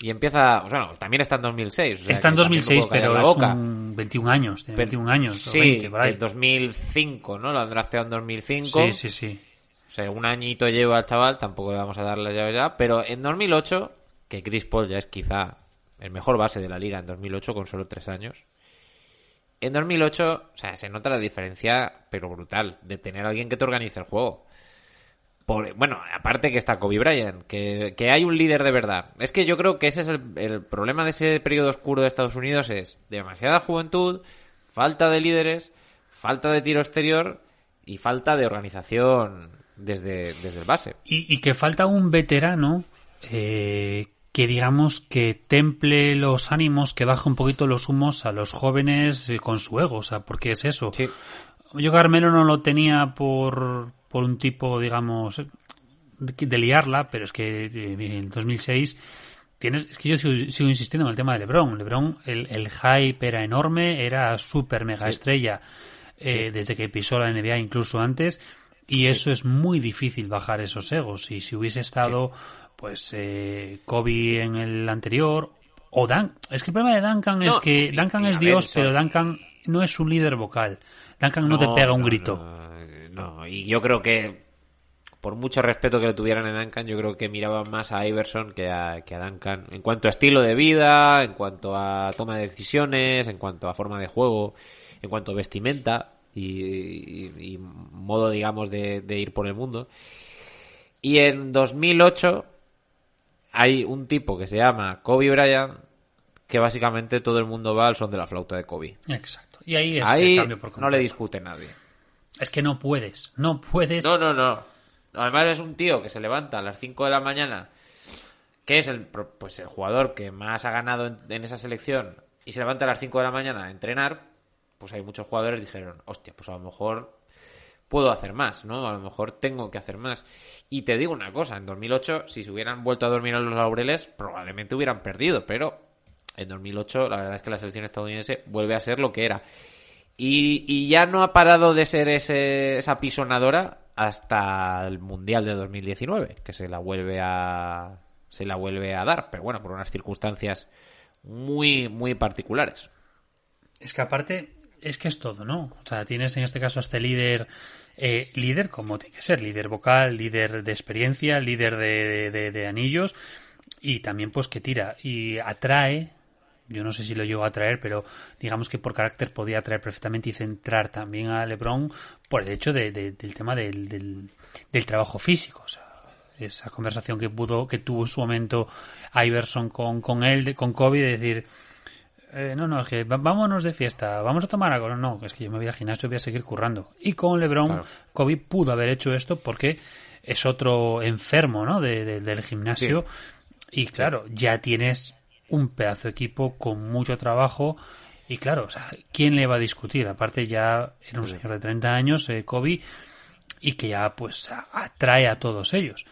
y empieza... O sea, no, también está en 2006. o sea, está en que también me 2006, puedo callar pero la es boca. un 21 años, tiene Pero- 21 años, Sí, 20, por que ahí. en 2005, ¿no? Lo han drafteado en 2005. Sí, sí, sí. O sea, un añito lleva el chaval, tampoco le vamos a dar la llave ya. Pero en 2008, que Chris Paul ya es quizá el mejor base de la liga en 2008 con solo tres años. En 2008, o sea, se nota la diferencia, pero brutal, de tener a alguien que te organice el juego. Por, bueno, aparte que está Kobe Bryant, que, que hay un líder de verdad. Es que yo creo que ese es el, el problema de ese periodo oscuro de Estados Unidos, es demasiada juventud, falta de líderes, falta de tiro exterior y falta de organización desde, desde el base. Y, y que falta un veterano eh, que digamos que temple los ánimos, que baje un poquito los humos a los jóvenes eh, con su ego, o sea, porque es eso. Sí. Yo Carmelo no lo tenía por, por un tipo, digamos, de, de liarla, pero es que eh, en el 2006 tienes, es que yo sigo, sigo insistiendo en el tema de LeBron. LeBron, el, el hype era enorme, era súper mega estrella eh, desde que pisó la NBA, incluso antes, y eso es muy difícil bajar esos egos. Y si hubiese estado, pues, eh, Kobe en el anterior, o Dan, es que el problema de Duncan es que Duncan es ver, Dios, eso- pero Duncan no es un líder vocal. Duncan no, te pega un grito. No, no, y yo creo que, por mucho respeto que le tuvieran a Duncan, yo creo que miraban más a Iverson que a, que a Duncan. En cuanto a estilo de vida, en cuanto a toma de decisiones, en cuanto a forma de juego, en cuanto a vestimenta y, y- y modo, digamos, de, de ir por el mundo. Y en 2008 hay un tipo que se llama Kobe Bryant que básicamente todo el mundo va al son de la flauta de Kobe. Exacto. Y ahí es Ahí el cambio por no le discute nadie. Es que no puedes, no puedes. No, no, no. Además es un tío que se levanta a las 5 de la mañana, que es el pues el jugador que más ha ganado en, en esa selección, y se levanta a las 5 de la mañana a entrenar, pues hay muchos jugadores que dijeron, hostia, pues a lo mejor puedo hacer más, ¿no? A lo mejor tengo que hacer más. Y te digo una cosa, en 2008, si se hubieran vuelto a dormir en los laureles, probablemente hubieran perdido, pero en 2008 la verdad es que la selección estadounidense vuelve a ser lo que era. Y, y ya no ha parado de ser ese, esa pisonadora hasta el Mundial de 2019, que se la vuelve a se la vuelve a dar, pero bueno, por unas circunstancias muy muy particulares. Es que aparte, es que es todo, ¿no? O sea, tienes en este caso a este líder, eh, líder como tiene que ser, líder vocal, líder de experiencia, líder de, de- de anillos, y también pues que tira y atrae, yo no sé si lo llevo a atraer, pero digamos que por carácter podía atraer perfectamente y centrar también a LeBron por el hecho de- de- del tema del, del, del trabajo físico. O sea, esa conversación que pudo, que tuvo en su momento Iverson con, con él, con Kobe, de decir, eh, no, no, es que vámonos de fiesta, vamos a tomar algo. No, no, es que yo me voy al gimnasio y voy a seguir currando. Y con LeBron, Claro. Kobe pudo haber hecho esto porque es otro enfermo, ¿no? De- de- del gimnasio. Y claro, ya tienes un pedazo de equipo con mucho trabajo. Y claro, o sea, ¿quién le va a discutir? Aparte ya era un señor de 30 años, eh, Kobe, y que ya pues atrae a todos ellos.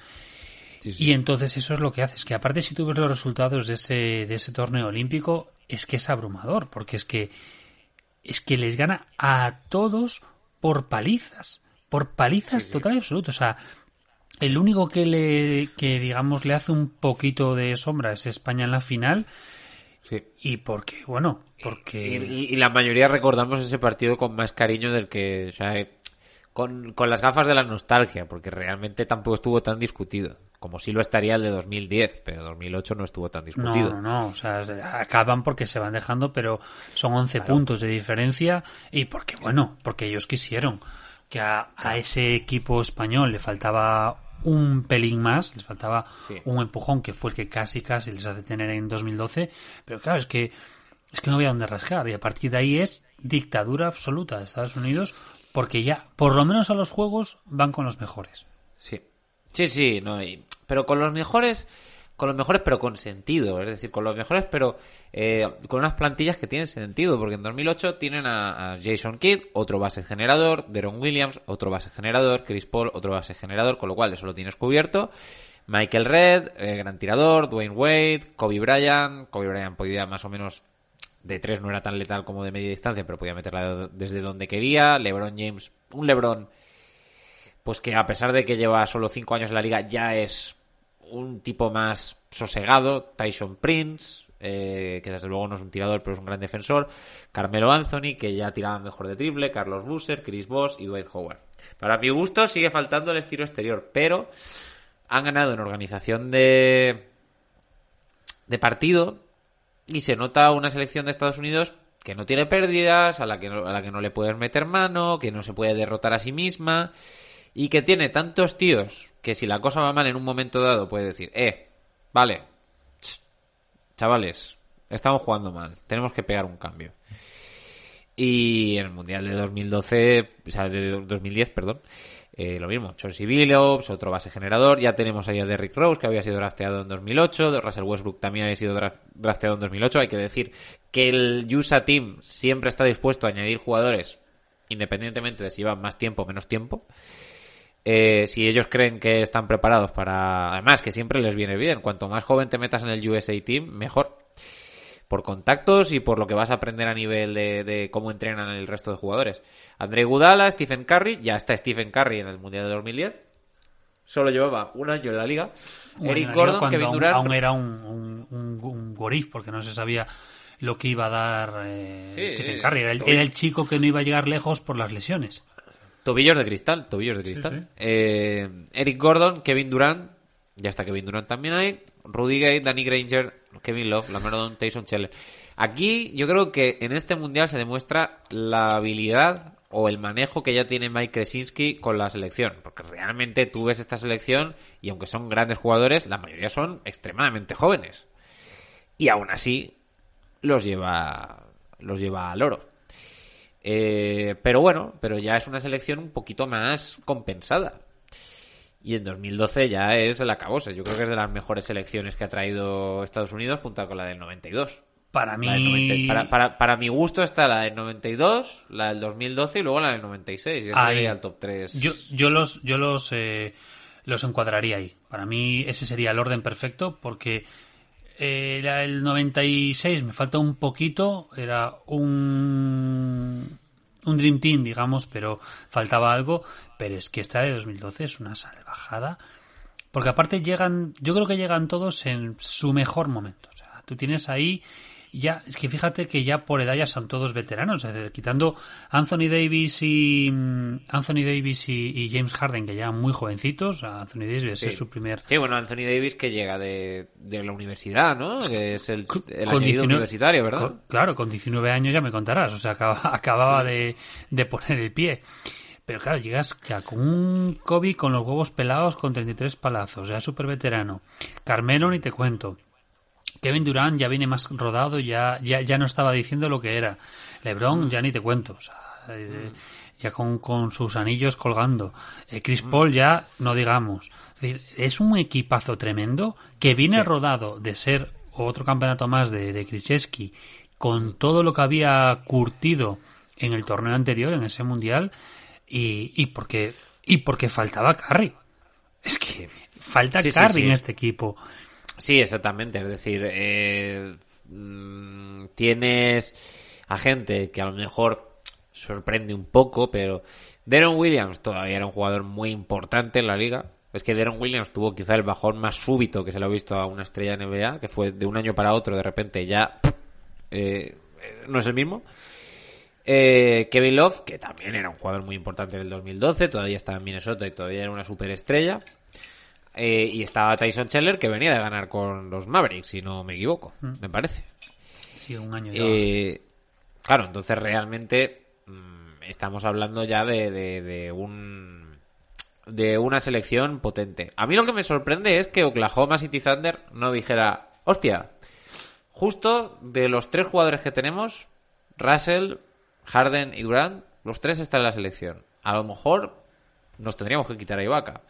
Sí, sí. Y entonces eso es lo que hace. Es que aparte si tú ves los resultados de ese, de ese torneo olímpico, es que es abrumador, porque es que es que les gana a todos por palizas. Por palizas total y absoluto. O sea, el único que le, que digamos le hace un poquito de sombra es España en la final. Sí. Y porque, bueno, Y, porque y- y la mayoría recordamos ese partido con más cariño del que, o sea, eh, con, con las gafas de la nostalgia, porque realmente tampoco estuvo tan discutido, como si lo estaría el de 2010, pero 2008 no estuvo tan No, discutido. no, no, o sea, acaban porque se van dejando, pero son 11 puntos de diferencia y porque, bueno, porque ellos quisieron que a, a ese equipo español le faltaba un pelín más, les faltaba Sí. un empujón que fue el que casi casi les hace tener en 2012, pero claro, es que es que no había dónde rascar y a partir de ahí es dictadura absoluta de Estados Unidos porque ya, por lo menos a los juegos, van con los mejores. Sí, sí, sí, no, y- pero con los mejores, con los mejores pero con sentido, es decir, con los mejores pero eh, con unas plantillas que tienen sentido, porque en 2008 tienen a, Jason Kidd, otro base generador, Deron Williams, otro base generador, Chris Paul, otro base generador, con lo cual eso lo tienes cubierto. Michael Red, eh, gran tirador, Dwayne Wade, Kobe Bryant, Kobe Bryant podía más o menos de tres no era tan letal como de media distancia, pero podía meterla desde donde quería. LeBron James, un LeBron pues que a pesar de que lleva solo cinco años en la liga, ya es un tipo más sosegado. Tyson Prince, eh, que desde luego no es un tirador, pero es un gran defensor. Carmelo Anthony, que ya tiraba mejor de triple. Carlos Busser, Chris Bosh y Dwight Howard. Para mi gusto sigue faltando el estilo exterior, pero han ganado en organización de, de partido y se nota una selección de Estados Unidos que no tiene pérdidas, a la que no, a la que no le puedes meter mano, que no se puede derrotar a sí misma y que tiene tantos tíos que si la cosa va mal en un momento dado puede decir, eh, vale, ch, chavales, estamos jugando mal, tenemos que pegar un cambio. Y en el Mundial de 2012, o sea, de 2010, perdón, eh, lo mismo, Chauncey Billups, otro base generador, ya tenemos ahí a Derrick Rose, que había sido drafteado en 2008, de Russell Westbrook también había sido dra- drafteado en 2008, hay que decir que el USA Team siempre está dispuesto a añadir jugadores, independientemente de si llevan más tiempo o menos tiempo, eh, si ellos creen que están preparados para... Además, que siempre les viene bien. Cuanto más joven te metas en el USA Team, mejor. Por contactos y por lo que vas a aprender a nivel de, de cómo entrenan el resto de jugadores. André Gudala, Stephen Curry, ya está Stephen Curry en el Mundial de 2010. Solo llevaba un año en la liga. Bueno, Eric Gordon, Kevin aún, Durant... aún era un, un, un, porque no se sabía lo que iba a dar eh, Sí, Stephen. Curry. Era el, Todavía- era el chico que no iba a llegar lejos por las lesiones. Tobillos de cristal, tobillos de cristal. sí. Eh, Eric Gordon, Kevin Durant, ya está Kevin Durant también ahí. Rudy Gay, Danny Granger, Kevin Love, Lamar Odom, Tyson Chandler. Aquí yo creo que en este mundial se demuestra la habilidad o el manejo que ya tiene Mike Krasinski con la selección. Porque realmente tú ves esta selección y aunque son grandes jugadores, la mayoría son extremadamente jóvenes. Y aún así los lleva, los lleva al oro. Eh, pero bueno, pero ya es una selección un poquito más compensada. Y en 2012 ya es el acabose. Yo creo que es de las mejores selecciones que ha traído Estados Unidos junto con la del 92. Para mí, La del 90 para, para, para mi gusto está la del 92, la del 2012 y luego la del 96. Y eso Ahí. el top 3. yo, yo los, yo los, eh, los encuadraría ahí. Para mí ese sería el orden perfecto porque era el 96 me falta un poquito, era un, un Dream Team, digamos, pero faltaba algo. Pero es que esta de 2012 es una salvajada. Porque aparte llegan, yo creo que llegan todos en su mejor momento. O sea, tú tienes ahí ya, es que fíjate que ya por edad ya son todos veteranos, es decir, quitando Anthony Davis y mm, Anthony Davis y, y James Harden que ya muy jovencitos, Anthony Davis Sí. es su primer Sí, bueno, Anthony Davis que llega de, de la universidad, ¿no? Que es el, el con añadido 19 universitario, ¿verdad? con- claro, con 19 años ya me contarás, o sea, acaba- <laughs> acababa de, de poner el pie. Pero claro, llegas con un Kobe con los huevos pelados con 33 palazos, ya súper veterano. Carmelo ni te cuento. Kevin Durant ya viene más rodado, ya, ya, ya no estaba diciendo lo que era. LeBron ya ni te cuento. O sea, eh, ya con, con sus anillos colgando. Eh, Chris Paul ya no digamos. Es decir, Es un equipazo tremendo que viene rodado de ser otro campeonato más de, de Krzyzewski con todo lo que había curtido en el torneo anterior, en ese mundial, y, y porque y porque faltaba Curry. Es que falta Sí, sí, Curry sí. en este equipo. Sí, exactamente. Es decir, eh, mm, tienes a gente que a lo mejor sorprende un poco, pero Deron Williams todavía era un jugador muy importante en la liga. Es que Deron Williams tuvo quizá el bajón más súbito que se le ha visto a una estrella NBA, que fue de un año para otro, de repente ya eh, no es el mismo. Eh, Kevin Love, que también era un jugador muy importante en el 2012, todavía estaba en Minnesota y todavía era una superestrella. Eh, y estaba Tyson Chandler, que venía de ganar con los Mavericks, si no me equivoco, me parece. Sí, un año. Eh, claro, entonces realmente mm, estamos hablando ya de, de, de un de una selección potente. A mí lo que me sorprende es que Oklahoma City Thunder no dijera, hostia, justo de los tres jugadores que tenemos, Russell, Harden y Grant, los tres están en la selección. A lo mejor nos tendríamos que quitar a Ibaka.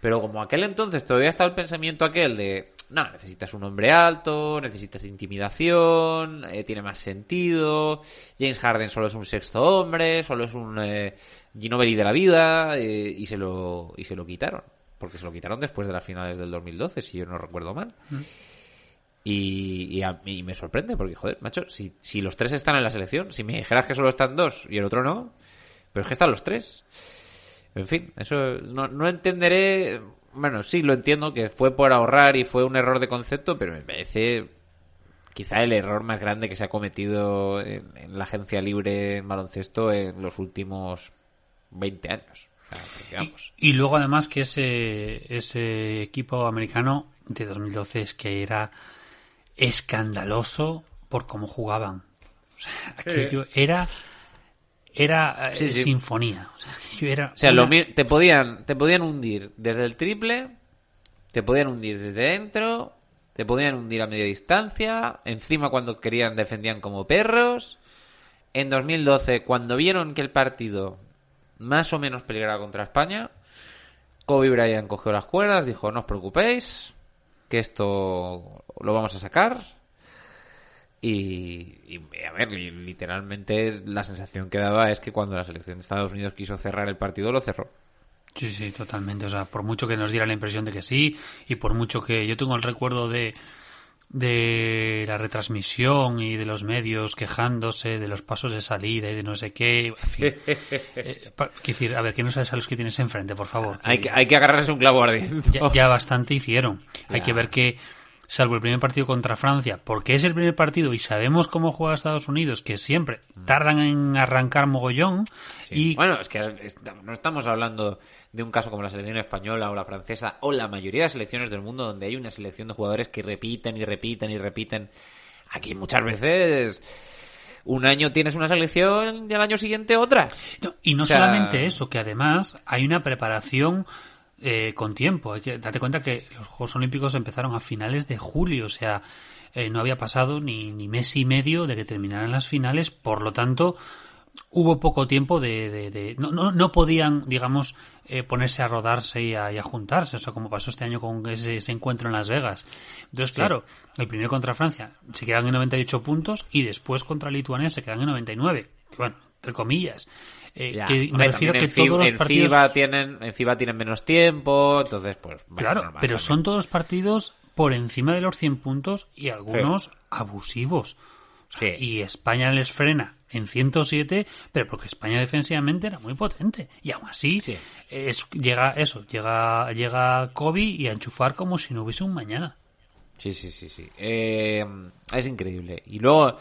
Pero como aquel entonces todavía está el pensamiento aquel de, no, necesitas un hombre alto, necesitas intimidación, eh, tiene más sentido, James Harden solo es un sexto hombre, solo es un eh, Ginobili de la vida, eh, y se lo y se lo quitaron. Porque se lo quitaron después de las finales del 2012, si yo no recuerdo mal. Y, y a mí me sorprende, porque, joder, macho, si, si los tres están en la selección, si me dijeras que solo están dos y el otro no, pero es que están los tres. En fin, eso no, no entenderé. Bueno, sí, lo entiendo que fue por ahorrar y fue un error de concepto, pero me parece quizá el error más grande que se ha cometido en, en la agencia libre en baloncesto en los últimos 20 años. Y luego además que ese, ese equipo americano de 2012 es que era escandaloso por cómo jugaban. O sea, aquello era era eh, Sí, sinfonía. O sea, <laughs> aquello era O sea, una- lo te podían te podían hundir desde el triple, te podían hundir desde dentro, te podían hundir a media distancia, encima cuando querían defendían como perros. En 2012, cuando vieron que el partido más o menos peligraba contra España, Kobe Bryant cogió las cuerdas, dijo, no os preocupéis, que esto lo vamos a sacar. Y, y, a ver, li- literalmente la sensación que daba es que cuando la selección de Estados Unidos quiso cerrar el partido, lo cerró. Sí, sí, totalmente. O sea, por mucho que nos diera la impresión de que sí, y por mucho que yo tengo el recuerdo de, de la retransmisión y de los medios quejándose de los pasos de salida y de no sé qué. En fin. <laughs> Eh, pa- decir, a ver, que no sabes a los que tienes enfrente, por favor. Hay que, hay que agarrarse un clavo ardiente. ya, ya bastante hicieron. Hay que ver que, salvo el primer partido contra Francia, porque es el primer partido y sabemos cómo juega Estados Unidos, que siempre tardan en arrancar mogollón. Sí. Y Bueno, es que no estamos hablando de un caso como la selección española o la francesa o la mayoría de selecciones del mundo donde hay una selección de jugadores que repiten y repiten y repiten. Aquí muchas veces un año tienes una selección y al año siguiente otra. No, y no O sea- solamente eso, que además hay una preparación eh, con tiempo. Hay que date cuenta que los Juegos Olímpicos empezaron a finales de julio, o sea, eh, no había pasado ni, ni mes y medio de que terminaran las finales, por lo tanto, hubo poco tiempo de... de- de- no, no, no podían, digamos, eh, ponerse a rodarse y a, y a juntarse, o sea, como pasó este año con ese, ese encuentro en Las Vegas. Entonces, claro, el primero contra Francia se quedan en 98 puntos y después contra Lituania se quedan en 99. Que bueno, entre comillas. Eh, Ya. que me refiero que todos los partidos... FIBA tienen, en FIBA tienen menos tiempo, entonces pues... Claro, normal pero son todos partidos por encima de los 100 puntos y algunos abusivos. O sea, Sí. Y España les frena en 107, pero porque España defensivamente era muy potente. Y aún así, Sí. es, llega eso, llega, llega Kobe y a enchufar como si no hubiese un mañana. Sí, sí, sí, sí. Eh, es increíble. Y luego,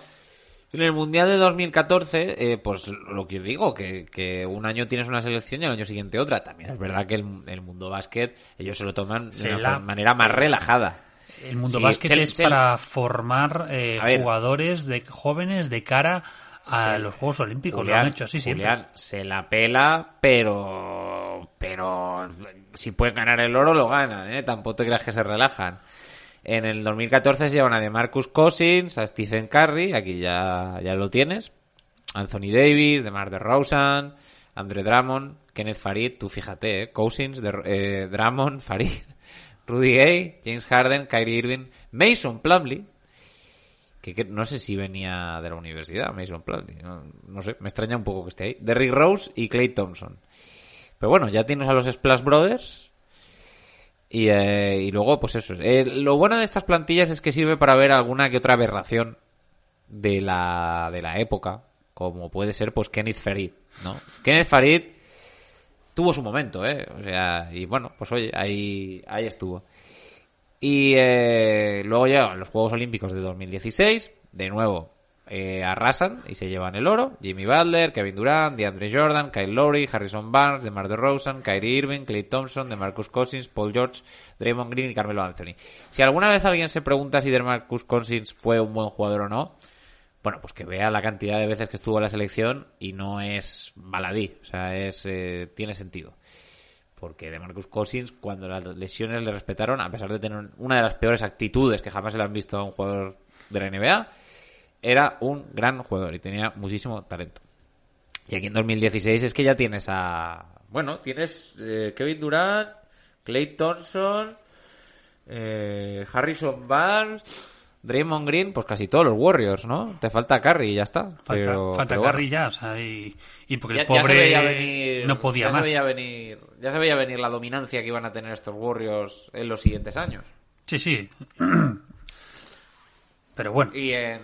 en el Mundial de 2014, eh, pues lo que os digo, que, que un año tienes una selección y al año siguiente otra. También es verdad que el, el mundo básquet, ellos se lo toman Se de una la- manera más relajada. El mundo Sí, básquet es para formar eh, jugadores de jóvenes de cara a Se- los Juegos Olímpicos. lo han hecho así siempre. Julián, se la pela, pero pero si pueden ganar el oro lo ganan, ¿eh? Tampoco te creas que se relajan. En el 2014 se llevan a DeMarcus Cousins, a Stephen Curry, aquí ya, ya lo tienes. Anthony Davis, DeMar DeRozan, Andre Drummond, Kenneth Farid, tú fíjate, ¿eh? Cousins, de, eh, Drummond, <laughs> Farid, Rudy Gay, James Harden, Kyrie Irving, Mason Plumlee, que, no sé si venía de la universidad, Mason Plumlee, no, no sé, me extraña un poco que esté ahí. Derrick Rose y Clay Thompson. Pero bueno, ya tienes a los Splash Brothers. Y, eh, y luego, pues eso. Eh, lo bueno de estas plantillas es que sirve para ver alguna que otra aberración de la, de la época. Como puede ser, pues, Kenneth Farid, ¿no? Kenneth Farid tuvo su momento, ¿eh? O sea, y bueno, pues oye, ahí, ahí estuvo. Y eh, luego llegan los Juegos Olímpicos de 2016. De nuevo, eh, arrasan y se llevan el oro. Jimmy Butler, Kevin Durant, DeAndre Jordan, Kyle Lowry, Harrison Barnes, DeMar DeRozan, Kyrie Irving, Clay Thompson, DeMarcus Cousins, Paul George, Draymond Green y Carmelo Anthony. Si alguna vez alguien se pregunta si DeMarcus Cousins fue un buen jugador o no, bueno, pues que vea la cantidad de veces que estuvo en la selección y no es baladí, o sea, es eh, tiene sentido. Porque de Marcus Cousins, cuando las lesiones le respetaron, a pesar de tener una de las peores actitudes que jamás se le han visto a un jugador de la NBA, era un gran jugador y tenía muchísimo talento. Y aquí en 2016 es que ya tienes a... Bueno, tienes eh, Kevin Durant, Clay Thompson, eh, Harrison Barnes, Draymond Green, pues casi todos los Warriors, ¿no? Te falta Curry y ya está. Falta, Pero- falta pero bueno. Curry ya, o sea, y, y porque Ya, el ya pobre venir, no podía ya más. Se veía venir, ya se veía venir la dominancia que iban a tener estos Warriors en los siguientes años. Sí, sí. <clears throat> Pero bueno, Y en...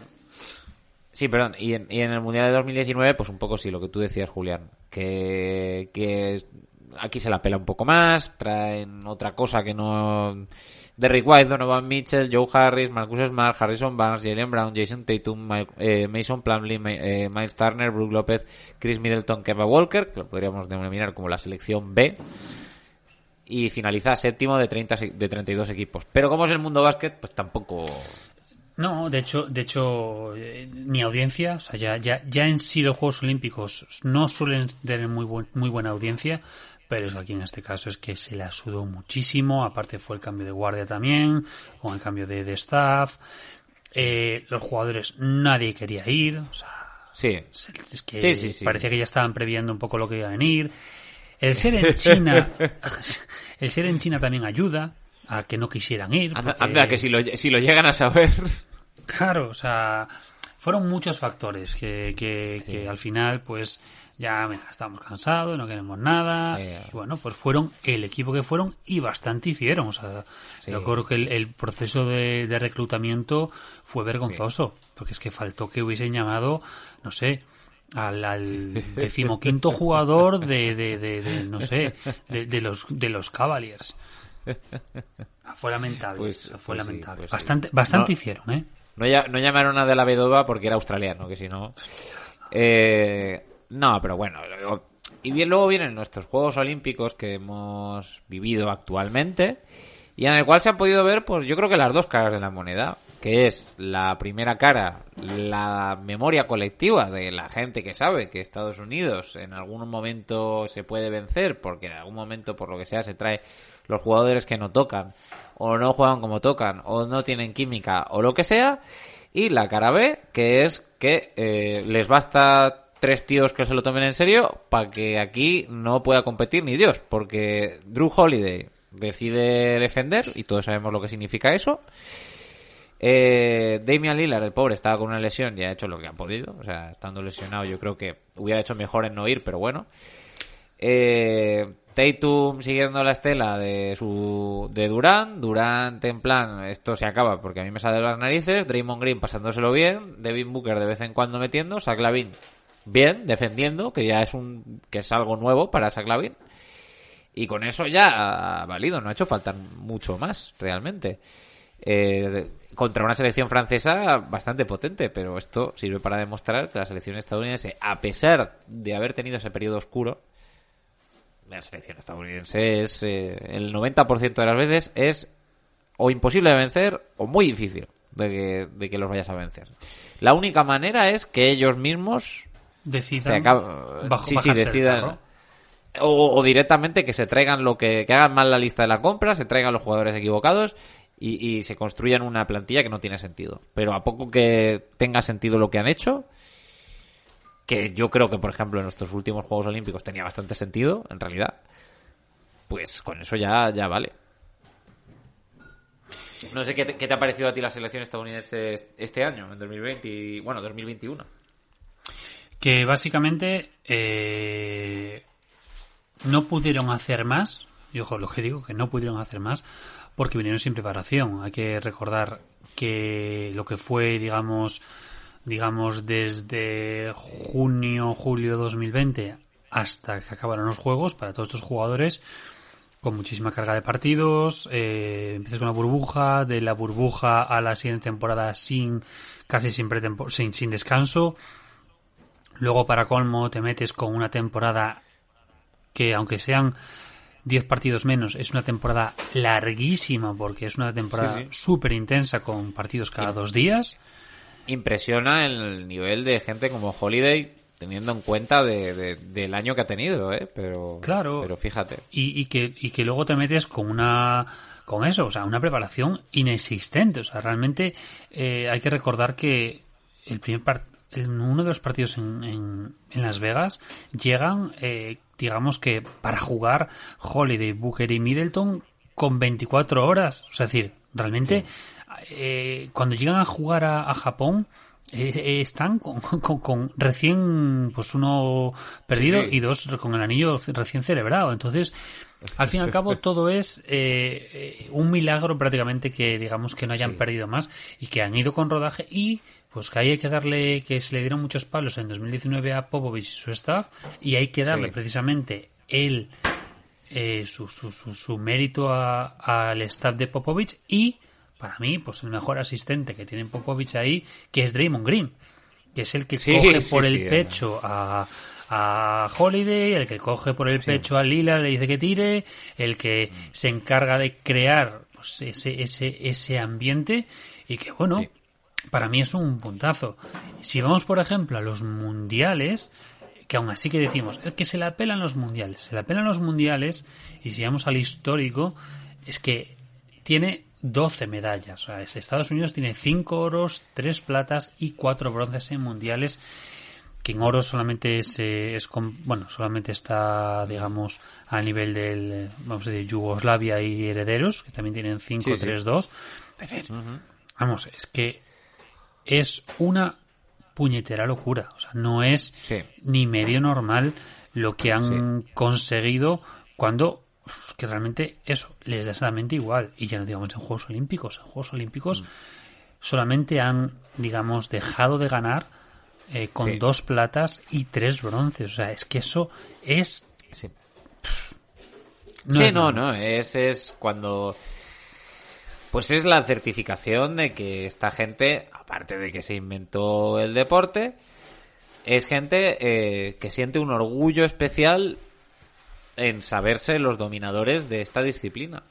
Sí, perdón. Y en, y en el Mundial de 2019, pues un poco sí, lo que tú decías, Julián. Que, que aquí se la pela un poco más, traen otra cosa que no... Derrick White, Donovan Mitchell, Joe Harris, Marcus Smart, Harrison Barnes, Jalen Brown, Jason Tatum, eh, Mason Plumlee, eh, Miles Turner, Brook López, Chris Middleton, Kemba Walker, que lo podríamos denominar como la selección B. Y finaliza séptimo de, 30, se- de 32 equipos. Pero como es el mundo básquet, pues tampoco... no, de hecho, de hecho, eh, ni audiencia, o sea, ya, ya, ya en sí los Juegos Olímpicos no suelen tener muy, buen- muy buena audiencia, pero eso aquí en este caso es que se la sudó muchísimo, aparte fue el cambio de guardia también, con el cambio de, de staff, eh, los jugadores nadie quería ir, o sea, Sí, Es que Sí, sí, sí. parecía que ya estaban previendo un poco lo que iba a venir. El ser en China, <laughs> el ser en China también ayuda a que no quisieran ir. Anda, porque- anda, que si lo, si lo llegan a saber. <laughs> Claro, o sea, fueron muchos factores que, que, que al final, pues, ya mira, estamos cansados, no queremos nada. Sí. Y bueno, pues fueron el equipo que fueron y bastante hicieron. O sea, yo creo que el, el proceso de, de reclutamiento fue vergonzoso, porque es que faltó que hubiesen llamado, no sé, al, al <laughs> decimoquinto jugador de, de, de, no sé, de los de los Cavaliers. Ah, Fue lamentable, Pues- fue pues sí, lamentable. pues sí. bastante bastante No. hicieron, ¿eh? No, ya- no llamaron a De la Vedova porque era australiano, que si no. Eh, no, pero bueno. Y bien, luego vienen nuestros Juegos Olímpicos que hemos vivido actualmente y en el cual se han podido ver, pues yo creo que las dos caras de la moneda, que es la primera cara, la memoria colectiva de la gente que sabe que Estados Unidos en algún momento se puede vencer, porque en algún momento, por lo que sea, se trae los jugadores que no tocan, o no juegan como tocan, o no tienen química, o lo que sea, y la cara B, que es que eh, les basta tres tíos que se lo tomen en serio para que aquí no pueda competir ni Dios, porque Drew Holiday decide defender y todos sabemos lo que significa eso. Eh, Damian Lillard, el pobre, estaba con una lesión y ha hecho lo que ha podido. O sea, estando lesionado, yo creo que hubiera hecho mejor en no ir, pero bueno. Eh, Tatum siguiendo la estela de su de Durant, Durant en plan esto se acaba porque a mí me sale de las narices, Draymond Green pasándoselo bien, Devin Booker de vez en cuando metiendo, Zach Lavin bien defendiendo, que ya es un que es algo nuevo para Zach Lavin. Y con eso ya ha valido, no ha hecho falta mucho más realmente. Eh, contra una selección francesa bastante potente, pero esto sirve para demostrar que la selección estadounidense, a pesar de haber tenido ese periodo oscuro, la selección estadounidense es eh, el 90% de las veces es o imposible de vencer o muy difícil de que, de que los vayas a vencer. La única manera es que ellos mismos Decidan bajo- sí, sí, decidan. O, o directamente que se traigan lo que, que hagan mal la lista de la compra, se traigan los jugadores equivocados y, y se construyan una plantilla que no tiene sentido. Pero a poco que tenga sentido lo que han hecho, que yo creo que, por ejemplo, en nuestros últimos Juegos Olímpicos tenía bastante sentido, en realidad, pues con eso ya, ya vale. No sé qué te, qué te ha parecido a ti la selección estadounidense este año, en 2020 y, bueno, 2021. que básicamente eh, no pudieron hacer más, y ojo, lo que digo, que no pudieron hacer más porque vinieron sin preparación. Hay que recordar que lo que fue, digamos, digamos desde junio, julio 2020 hasta que acabaron los juegos para todos estos jugadores con muchísima carga de partidos, eh, empiezas con la burbuja, de la burbuja a la siguiente temporada sin casi sin, sin, sin descanso, Luego, para colmo, te metes con una temporada que, aunque sean 10 partidos menos, es una temporada larguísima porque es una temporada Sí, sí. súper intensa con partidos cada dos días. impresiona el nivel de gente como Holiday teniendo en cuenta de, de- del año que ha tenido, ¿eh? Pero, Claro. pero fíjate. Y, y que, y que luego te metes con una con eso, o sea, una preparación inexistente. O sea, realmente eh, hay que recordar que el primer en uno de los partidos en, en, en Las Vegas llegan, eh, digamos que para jugar Holiday, Booker y Middleton con 24 horas. O sea, es decir, realmente eh, cuando llegan a jugar a, a Japón eh, eh, están con, con- con recién pues uno perdido Sí, sí. y dos con el anillo recién celebrado. Entonces, al fin y al cabo, <laughs> todo es eh, un milagro prácticamente que digamos que no hayan perdido más y que han ido con rodaje y pues que ahí hay que darle, que se le dieron muchos palos en 2019 a Popovich y su staff y hay que darle Sí. precisamente el eh, su, su, su, su mérito a- al staff de Popovich y para mí pues el mejor asistente que tiene Popovich ahí que es Draymond Green que es el que Sí, coge sí, por el pecho a, a Holiday, el que coge por el pecho a Lila, le dice que tire, el que Mm. se encarga de crear pues, ese, ese, ese ambiente y que bueno. Para mí es un puntazo. Si vamos, por ejemplo, a los mundiales, que aún así que decimos, es que se le apelan los mundiales, se le apelan los mundiales, y si vamos al histórico, es que tiene 12 medallas. O sea, es- Estados Unidos tiene 5 oros, 3 platas y 4 bronces en mundiales, que en oro solamente es, es con- bueno, solamente está, digamos, a nivel del, vamos a decir, Yugoslavia y herederos, que también tienen 5, Sí, sí. 3, 2. Es decir, Vamos, es que es una puñetera locura. O sea, no es Sí. ni medio normal lo que han conseguido cuando que realmente eso les da exactamente igual. Y ya no digamos en Juegos Olímpicos. En Juegos Olímpicos solamente han, digamos, dejado de ganar eh, con Sí. dos platas y tres bronces. O sea, es que eso es... Sí. no sí, es no, normal. no, es, es cuando... Pues es la certificación de que esta gente, aparte de que se inventó el deporte, es gente eh, que siente un orgullo especial en saberse los dominadores de esta disciplina.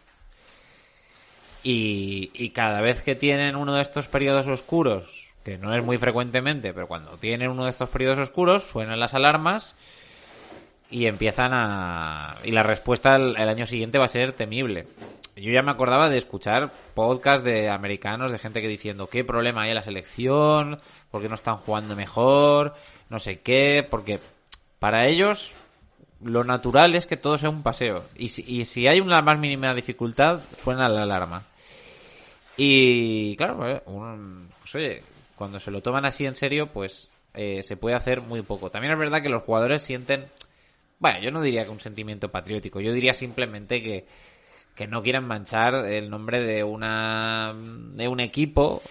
Y, y cada vez que tienen uno de estos periodos oscuros, que no es muy frecuentemente, pero cuando tienen uno de estos periodos oscuros, suenan las alarmas y empiezan a... Y la respuesta el, el año siguiente va a ser temible. Yo ya me acordaba de escuchar podcasts de americanos, de gente que diciendo qué problema hay en la selección, por qué no están jugando mejor, no sé qué, porque para ellos lo natural es que todo sea un paseo. Y si, y si hay una más mínima dificultad, suena la alarma. Y claro, pues, un- pues, oye, cuando se lo toman así en serio, pues eh, se puede hacer muy poco. También es verdad que los jugadores sienten, bueno, yo no diría que un sentimiento patriótico, yo diría simplemente que, que no quieren manchar el nombre de una de un equipo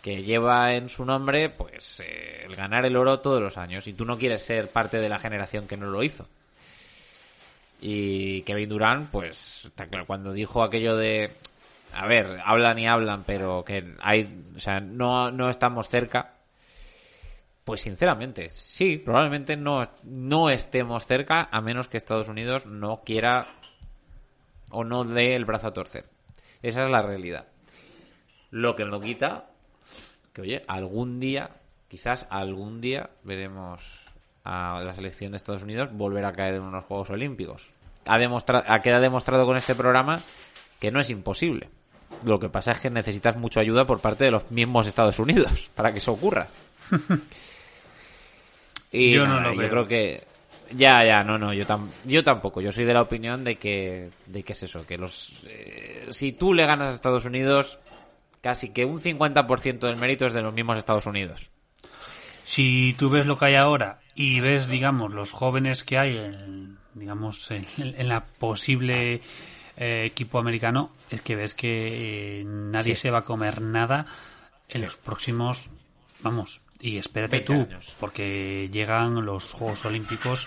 que lleva en su nombre pues eh, el ganar el oro todos los años y tú no quieres ser parte de la generación que no lo hizo. Y Kevin Durant, pues, cuando dijo aquello de, a ver, hablan y hablan, pero que hay, o sea, no, no estamos cerca, pues sinceramente, sí, probablemente no, no estemos cerca, a menos que Estados Unidos no quiera o no dé el brazo a torcer. Esa es la realidad. Lo que no quita que, oye, algún día, quizás algún día, veremos a la selección de Estados Unidos volver a caer en unos Juegos Olímpicos. Ha, demostrado, ha quedado demostrado con este programa que no es imposible. Lo que pasa es que necesitas mucha ayuda por parte de los mismos Estados Unidos <laughs> para que eso ocurra. <laughs> y Yo no nada, lo yo veo. creo que ya, ya, no, no, yo, tam- yo tampoco. Yo soy de la opinión de que, de que es eso, que los, eh, si tú le ganas a Estados Unidos, casi que un 50% del mérito es de los mismos Estados Unidos. Si tú ves lo que hay ahora y ves, digamos, los jóvenes que hay, en, digamos, en, en la posible eh, equipo americano, es que ves que eh, nadie se va a comer nada en los próximos, vamos, y espérate 20 tú, años. porque llegan los Juegos Olímpicos,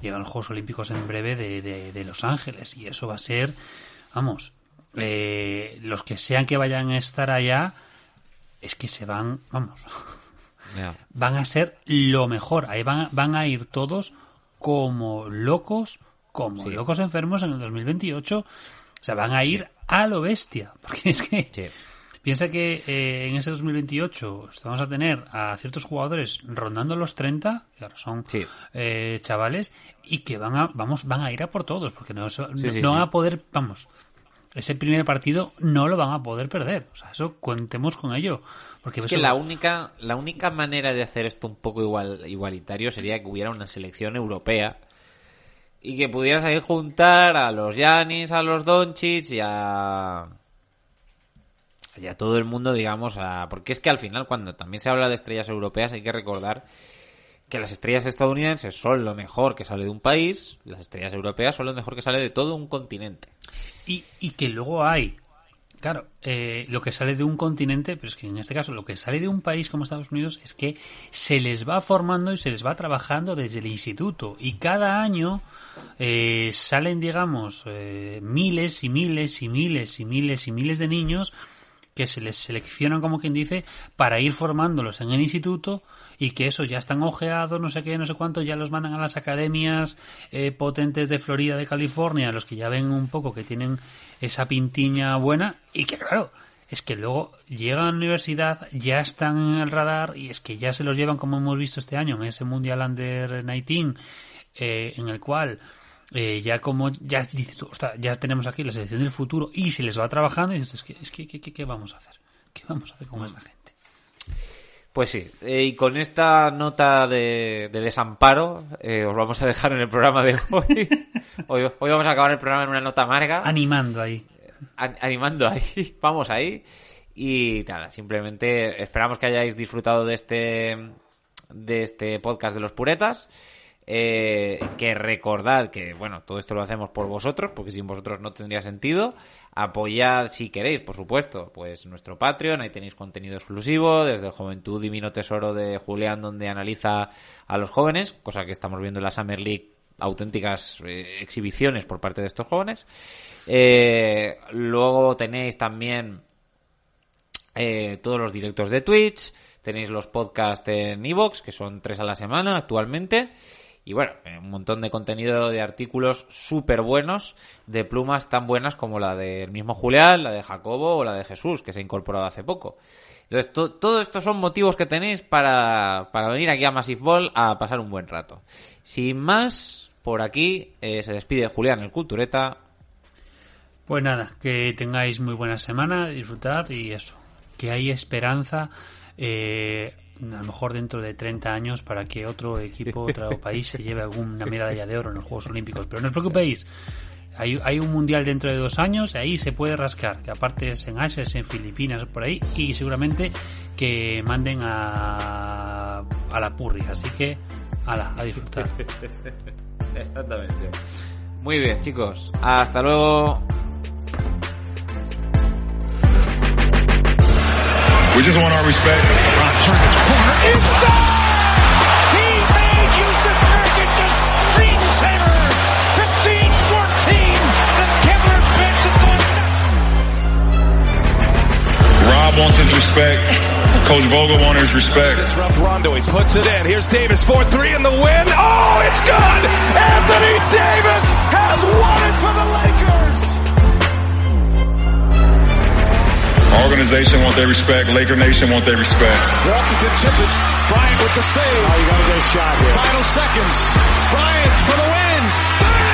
llegan los Juegos Olímpicos en breve de, de- de Los Ángeles y eso va a ser, vamos, eh, los que sean que vayan a estar allá, es que se van, vamos, <laughs> van a ser lo mejor. Ahí van, van a ir todos como locos, como Sí. locos enfermos en el 2028. O sea, van a ir a lo bestia. <laughs> Porque es que. Piensa que eh, en ese 2028 vamos a tener a ciertos jugadores rondando los 30, que ahora son Sí. eh, chavales, y que van a, vamos, van a ir a por todos, porque no, eso- Sí, sí, no van a poder, vamos, ese primer partido no lo van a poder perder. O sea, eso cuentemos con ello. Porque Es eso- que la única, la única manera de hacer esto un poco igual, igualitario sería que hubiera una selección europea y que pudieras ahí juntar a los Yanis, a los Doncic y a, y a todo el mundo, digamos, a, porque es que al final cuando también se habla de estrellas europeas hay que recordar que las estrellas estadounidenses son lo mejor que sale de un país, las estrellas europeas son lo mejor que sale de todo un continente. Y, y que luego hay, claro, eh, lo que sale de un continente, pero es que en este caso lo que sale de un país como Estados Unidos es que se les va formando y se les va trabajando desde el instituto. Y cada año eh, salen, digamos, eh, miles y miles y miles y miles y miles de niños que se les seleccionan, como quien dice, para ir formándolos en el instituto y que eso ya están ojeados, no sé qué, no sé cuánto, ya los mandan a las academias eh, potentes de Florida, de California, los que ya ven un poco que tienen esa pintiña buena y que claro, es que luego llegan a la universidad, ya están en el radar y es que ya se los llevan como hemos visto este año en ese Mundial Under 19 eh, en el cual eh, ya como ya dices tú, "Ostras, ya tenemos aquí la selección del futuro y se les va trabajando y dices, es que, es que, ¿qué, qué- qué vamos a hacer? ¿Qué vamos a hacer con esta gente? Pues sí, eh, y con esta nota de, de desamparo eh, os vamos a dejar en el programa de hoy. <laughs> hoy. Hoy vamos a acabar el programa en una nota amarga, Animando ahí. an- animando ahí, <laughs> vamos ahí. Y nada, simplemente esperamos que hayáis disfrutado de este, de este podcast de los puretas. Eh, que recordad que, bueno, todo esto lo hacemos por vosotros, porque sin vosotros no tendría sentido. Apoyad si queréis, por supuesto, pues nuestro Patreon, ahí tenéis contenido exclusivo, desde el Juventud Divino Tesoro de Julián, donde analiza a los jóvenes, cosa que estamos viendo en la Summer League, auténticas eh, exhibiciones por parte de estos jóvenes. Eh, luego tenéis también eh, todos los directos de Twitch, tenéis los podcasts en Evox, que son tres a la semana actualmente, y bueno, eh, un montón de contenido de artículos súper buenos, de plumas tan buenas como la del mismo Julián, la de Jacobo o la de Jesús, que se ha incorporado hace poco. Entonces, to- todo estos son motivos que tenéis para, para venir aquí a Massive Ball a pasar un buen rato. Sin más, por aquí eh, se despide Julián, el Cultureta. Pues nada, que tengáis muy buena semana, disfrutad y eso, que hay esperanza, eh, a lo mejor dentro de 30 años, para que otro equipo, otro <laughs> país se lleve alguna medalla de oro en los Juegos Olímpicos. Pero no os preocupéis, hay, hay un mundial dentro de dos años y ahí se puede rascar, que aparte es en Asia, es en Filipinas, por ahí, y seguramente que manden a, a la purri. Así que, ala, a disfrutar. Exactamente. Muy bien, chicos. Hasta luego. We just want our respect. He made Yusuf Nurkic a screensaver. 15-14. The Kevlar bench is going nuts. Rob wants his respect. Coach Vogel wants his respect. Disrupt Rondo. He puts it in. Here's Davis 4-3 in the win. Oh, it's good. Anthony Davis has won it for the Lakers. Organization organization want their respect. Laker Nation want their respect. Walton can tip it. Bryant with the save. Oh, you gotta get a shot here. Final seconds. Bryant for the win. Bang!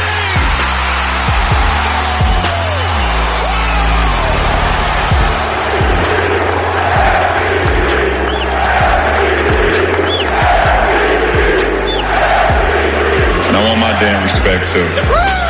And I want my damn respect too.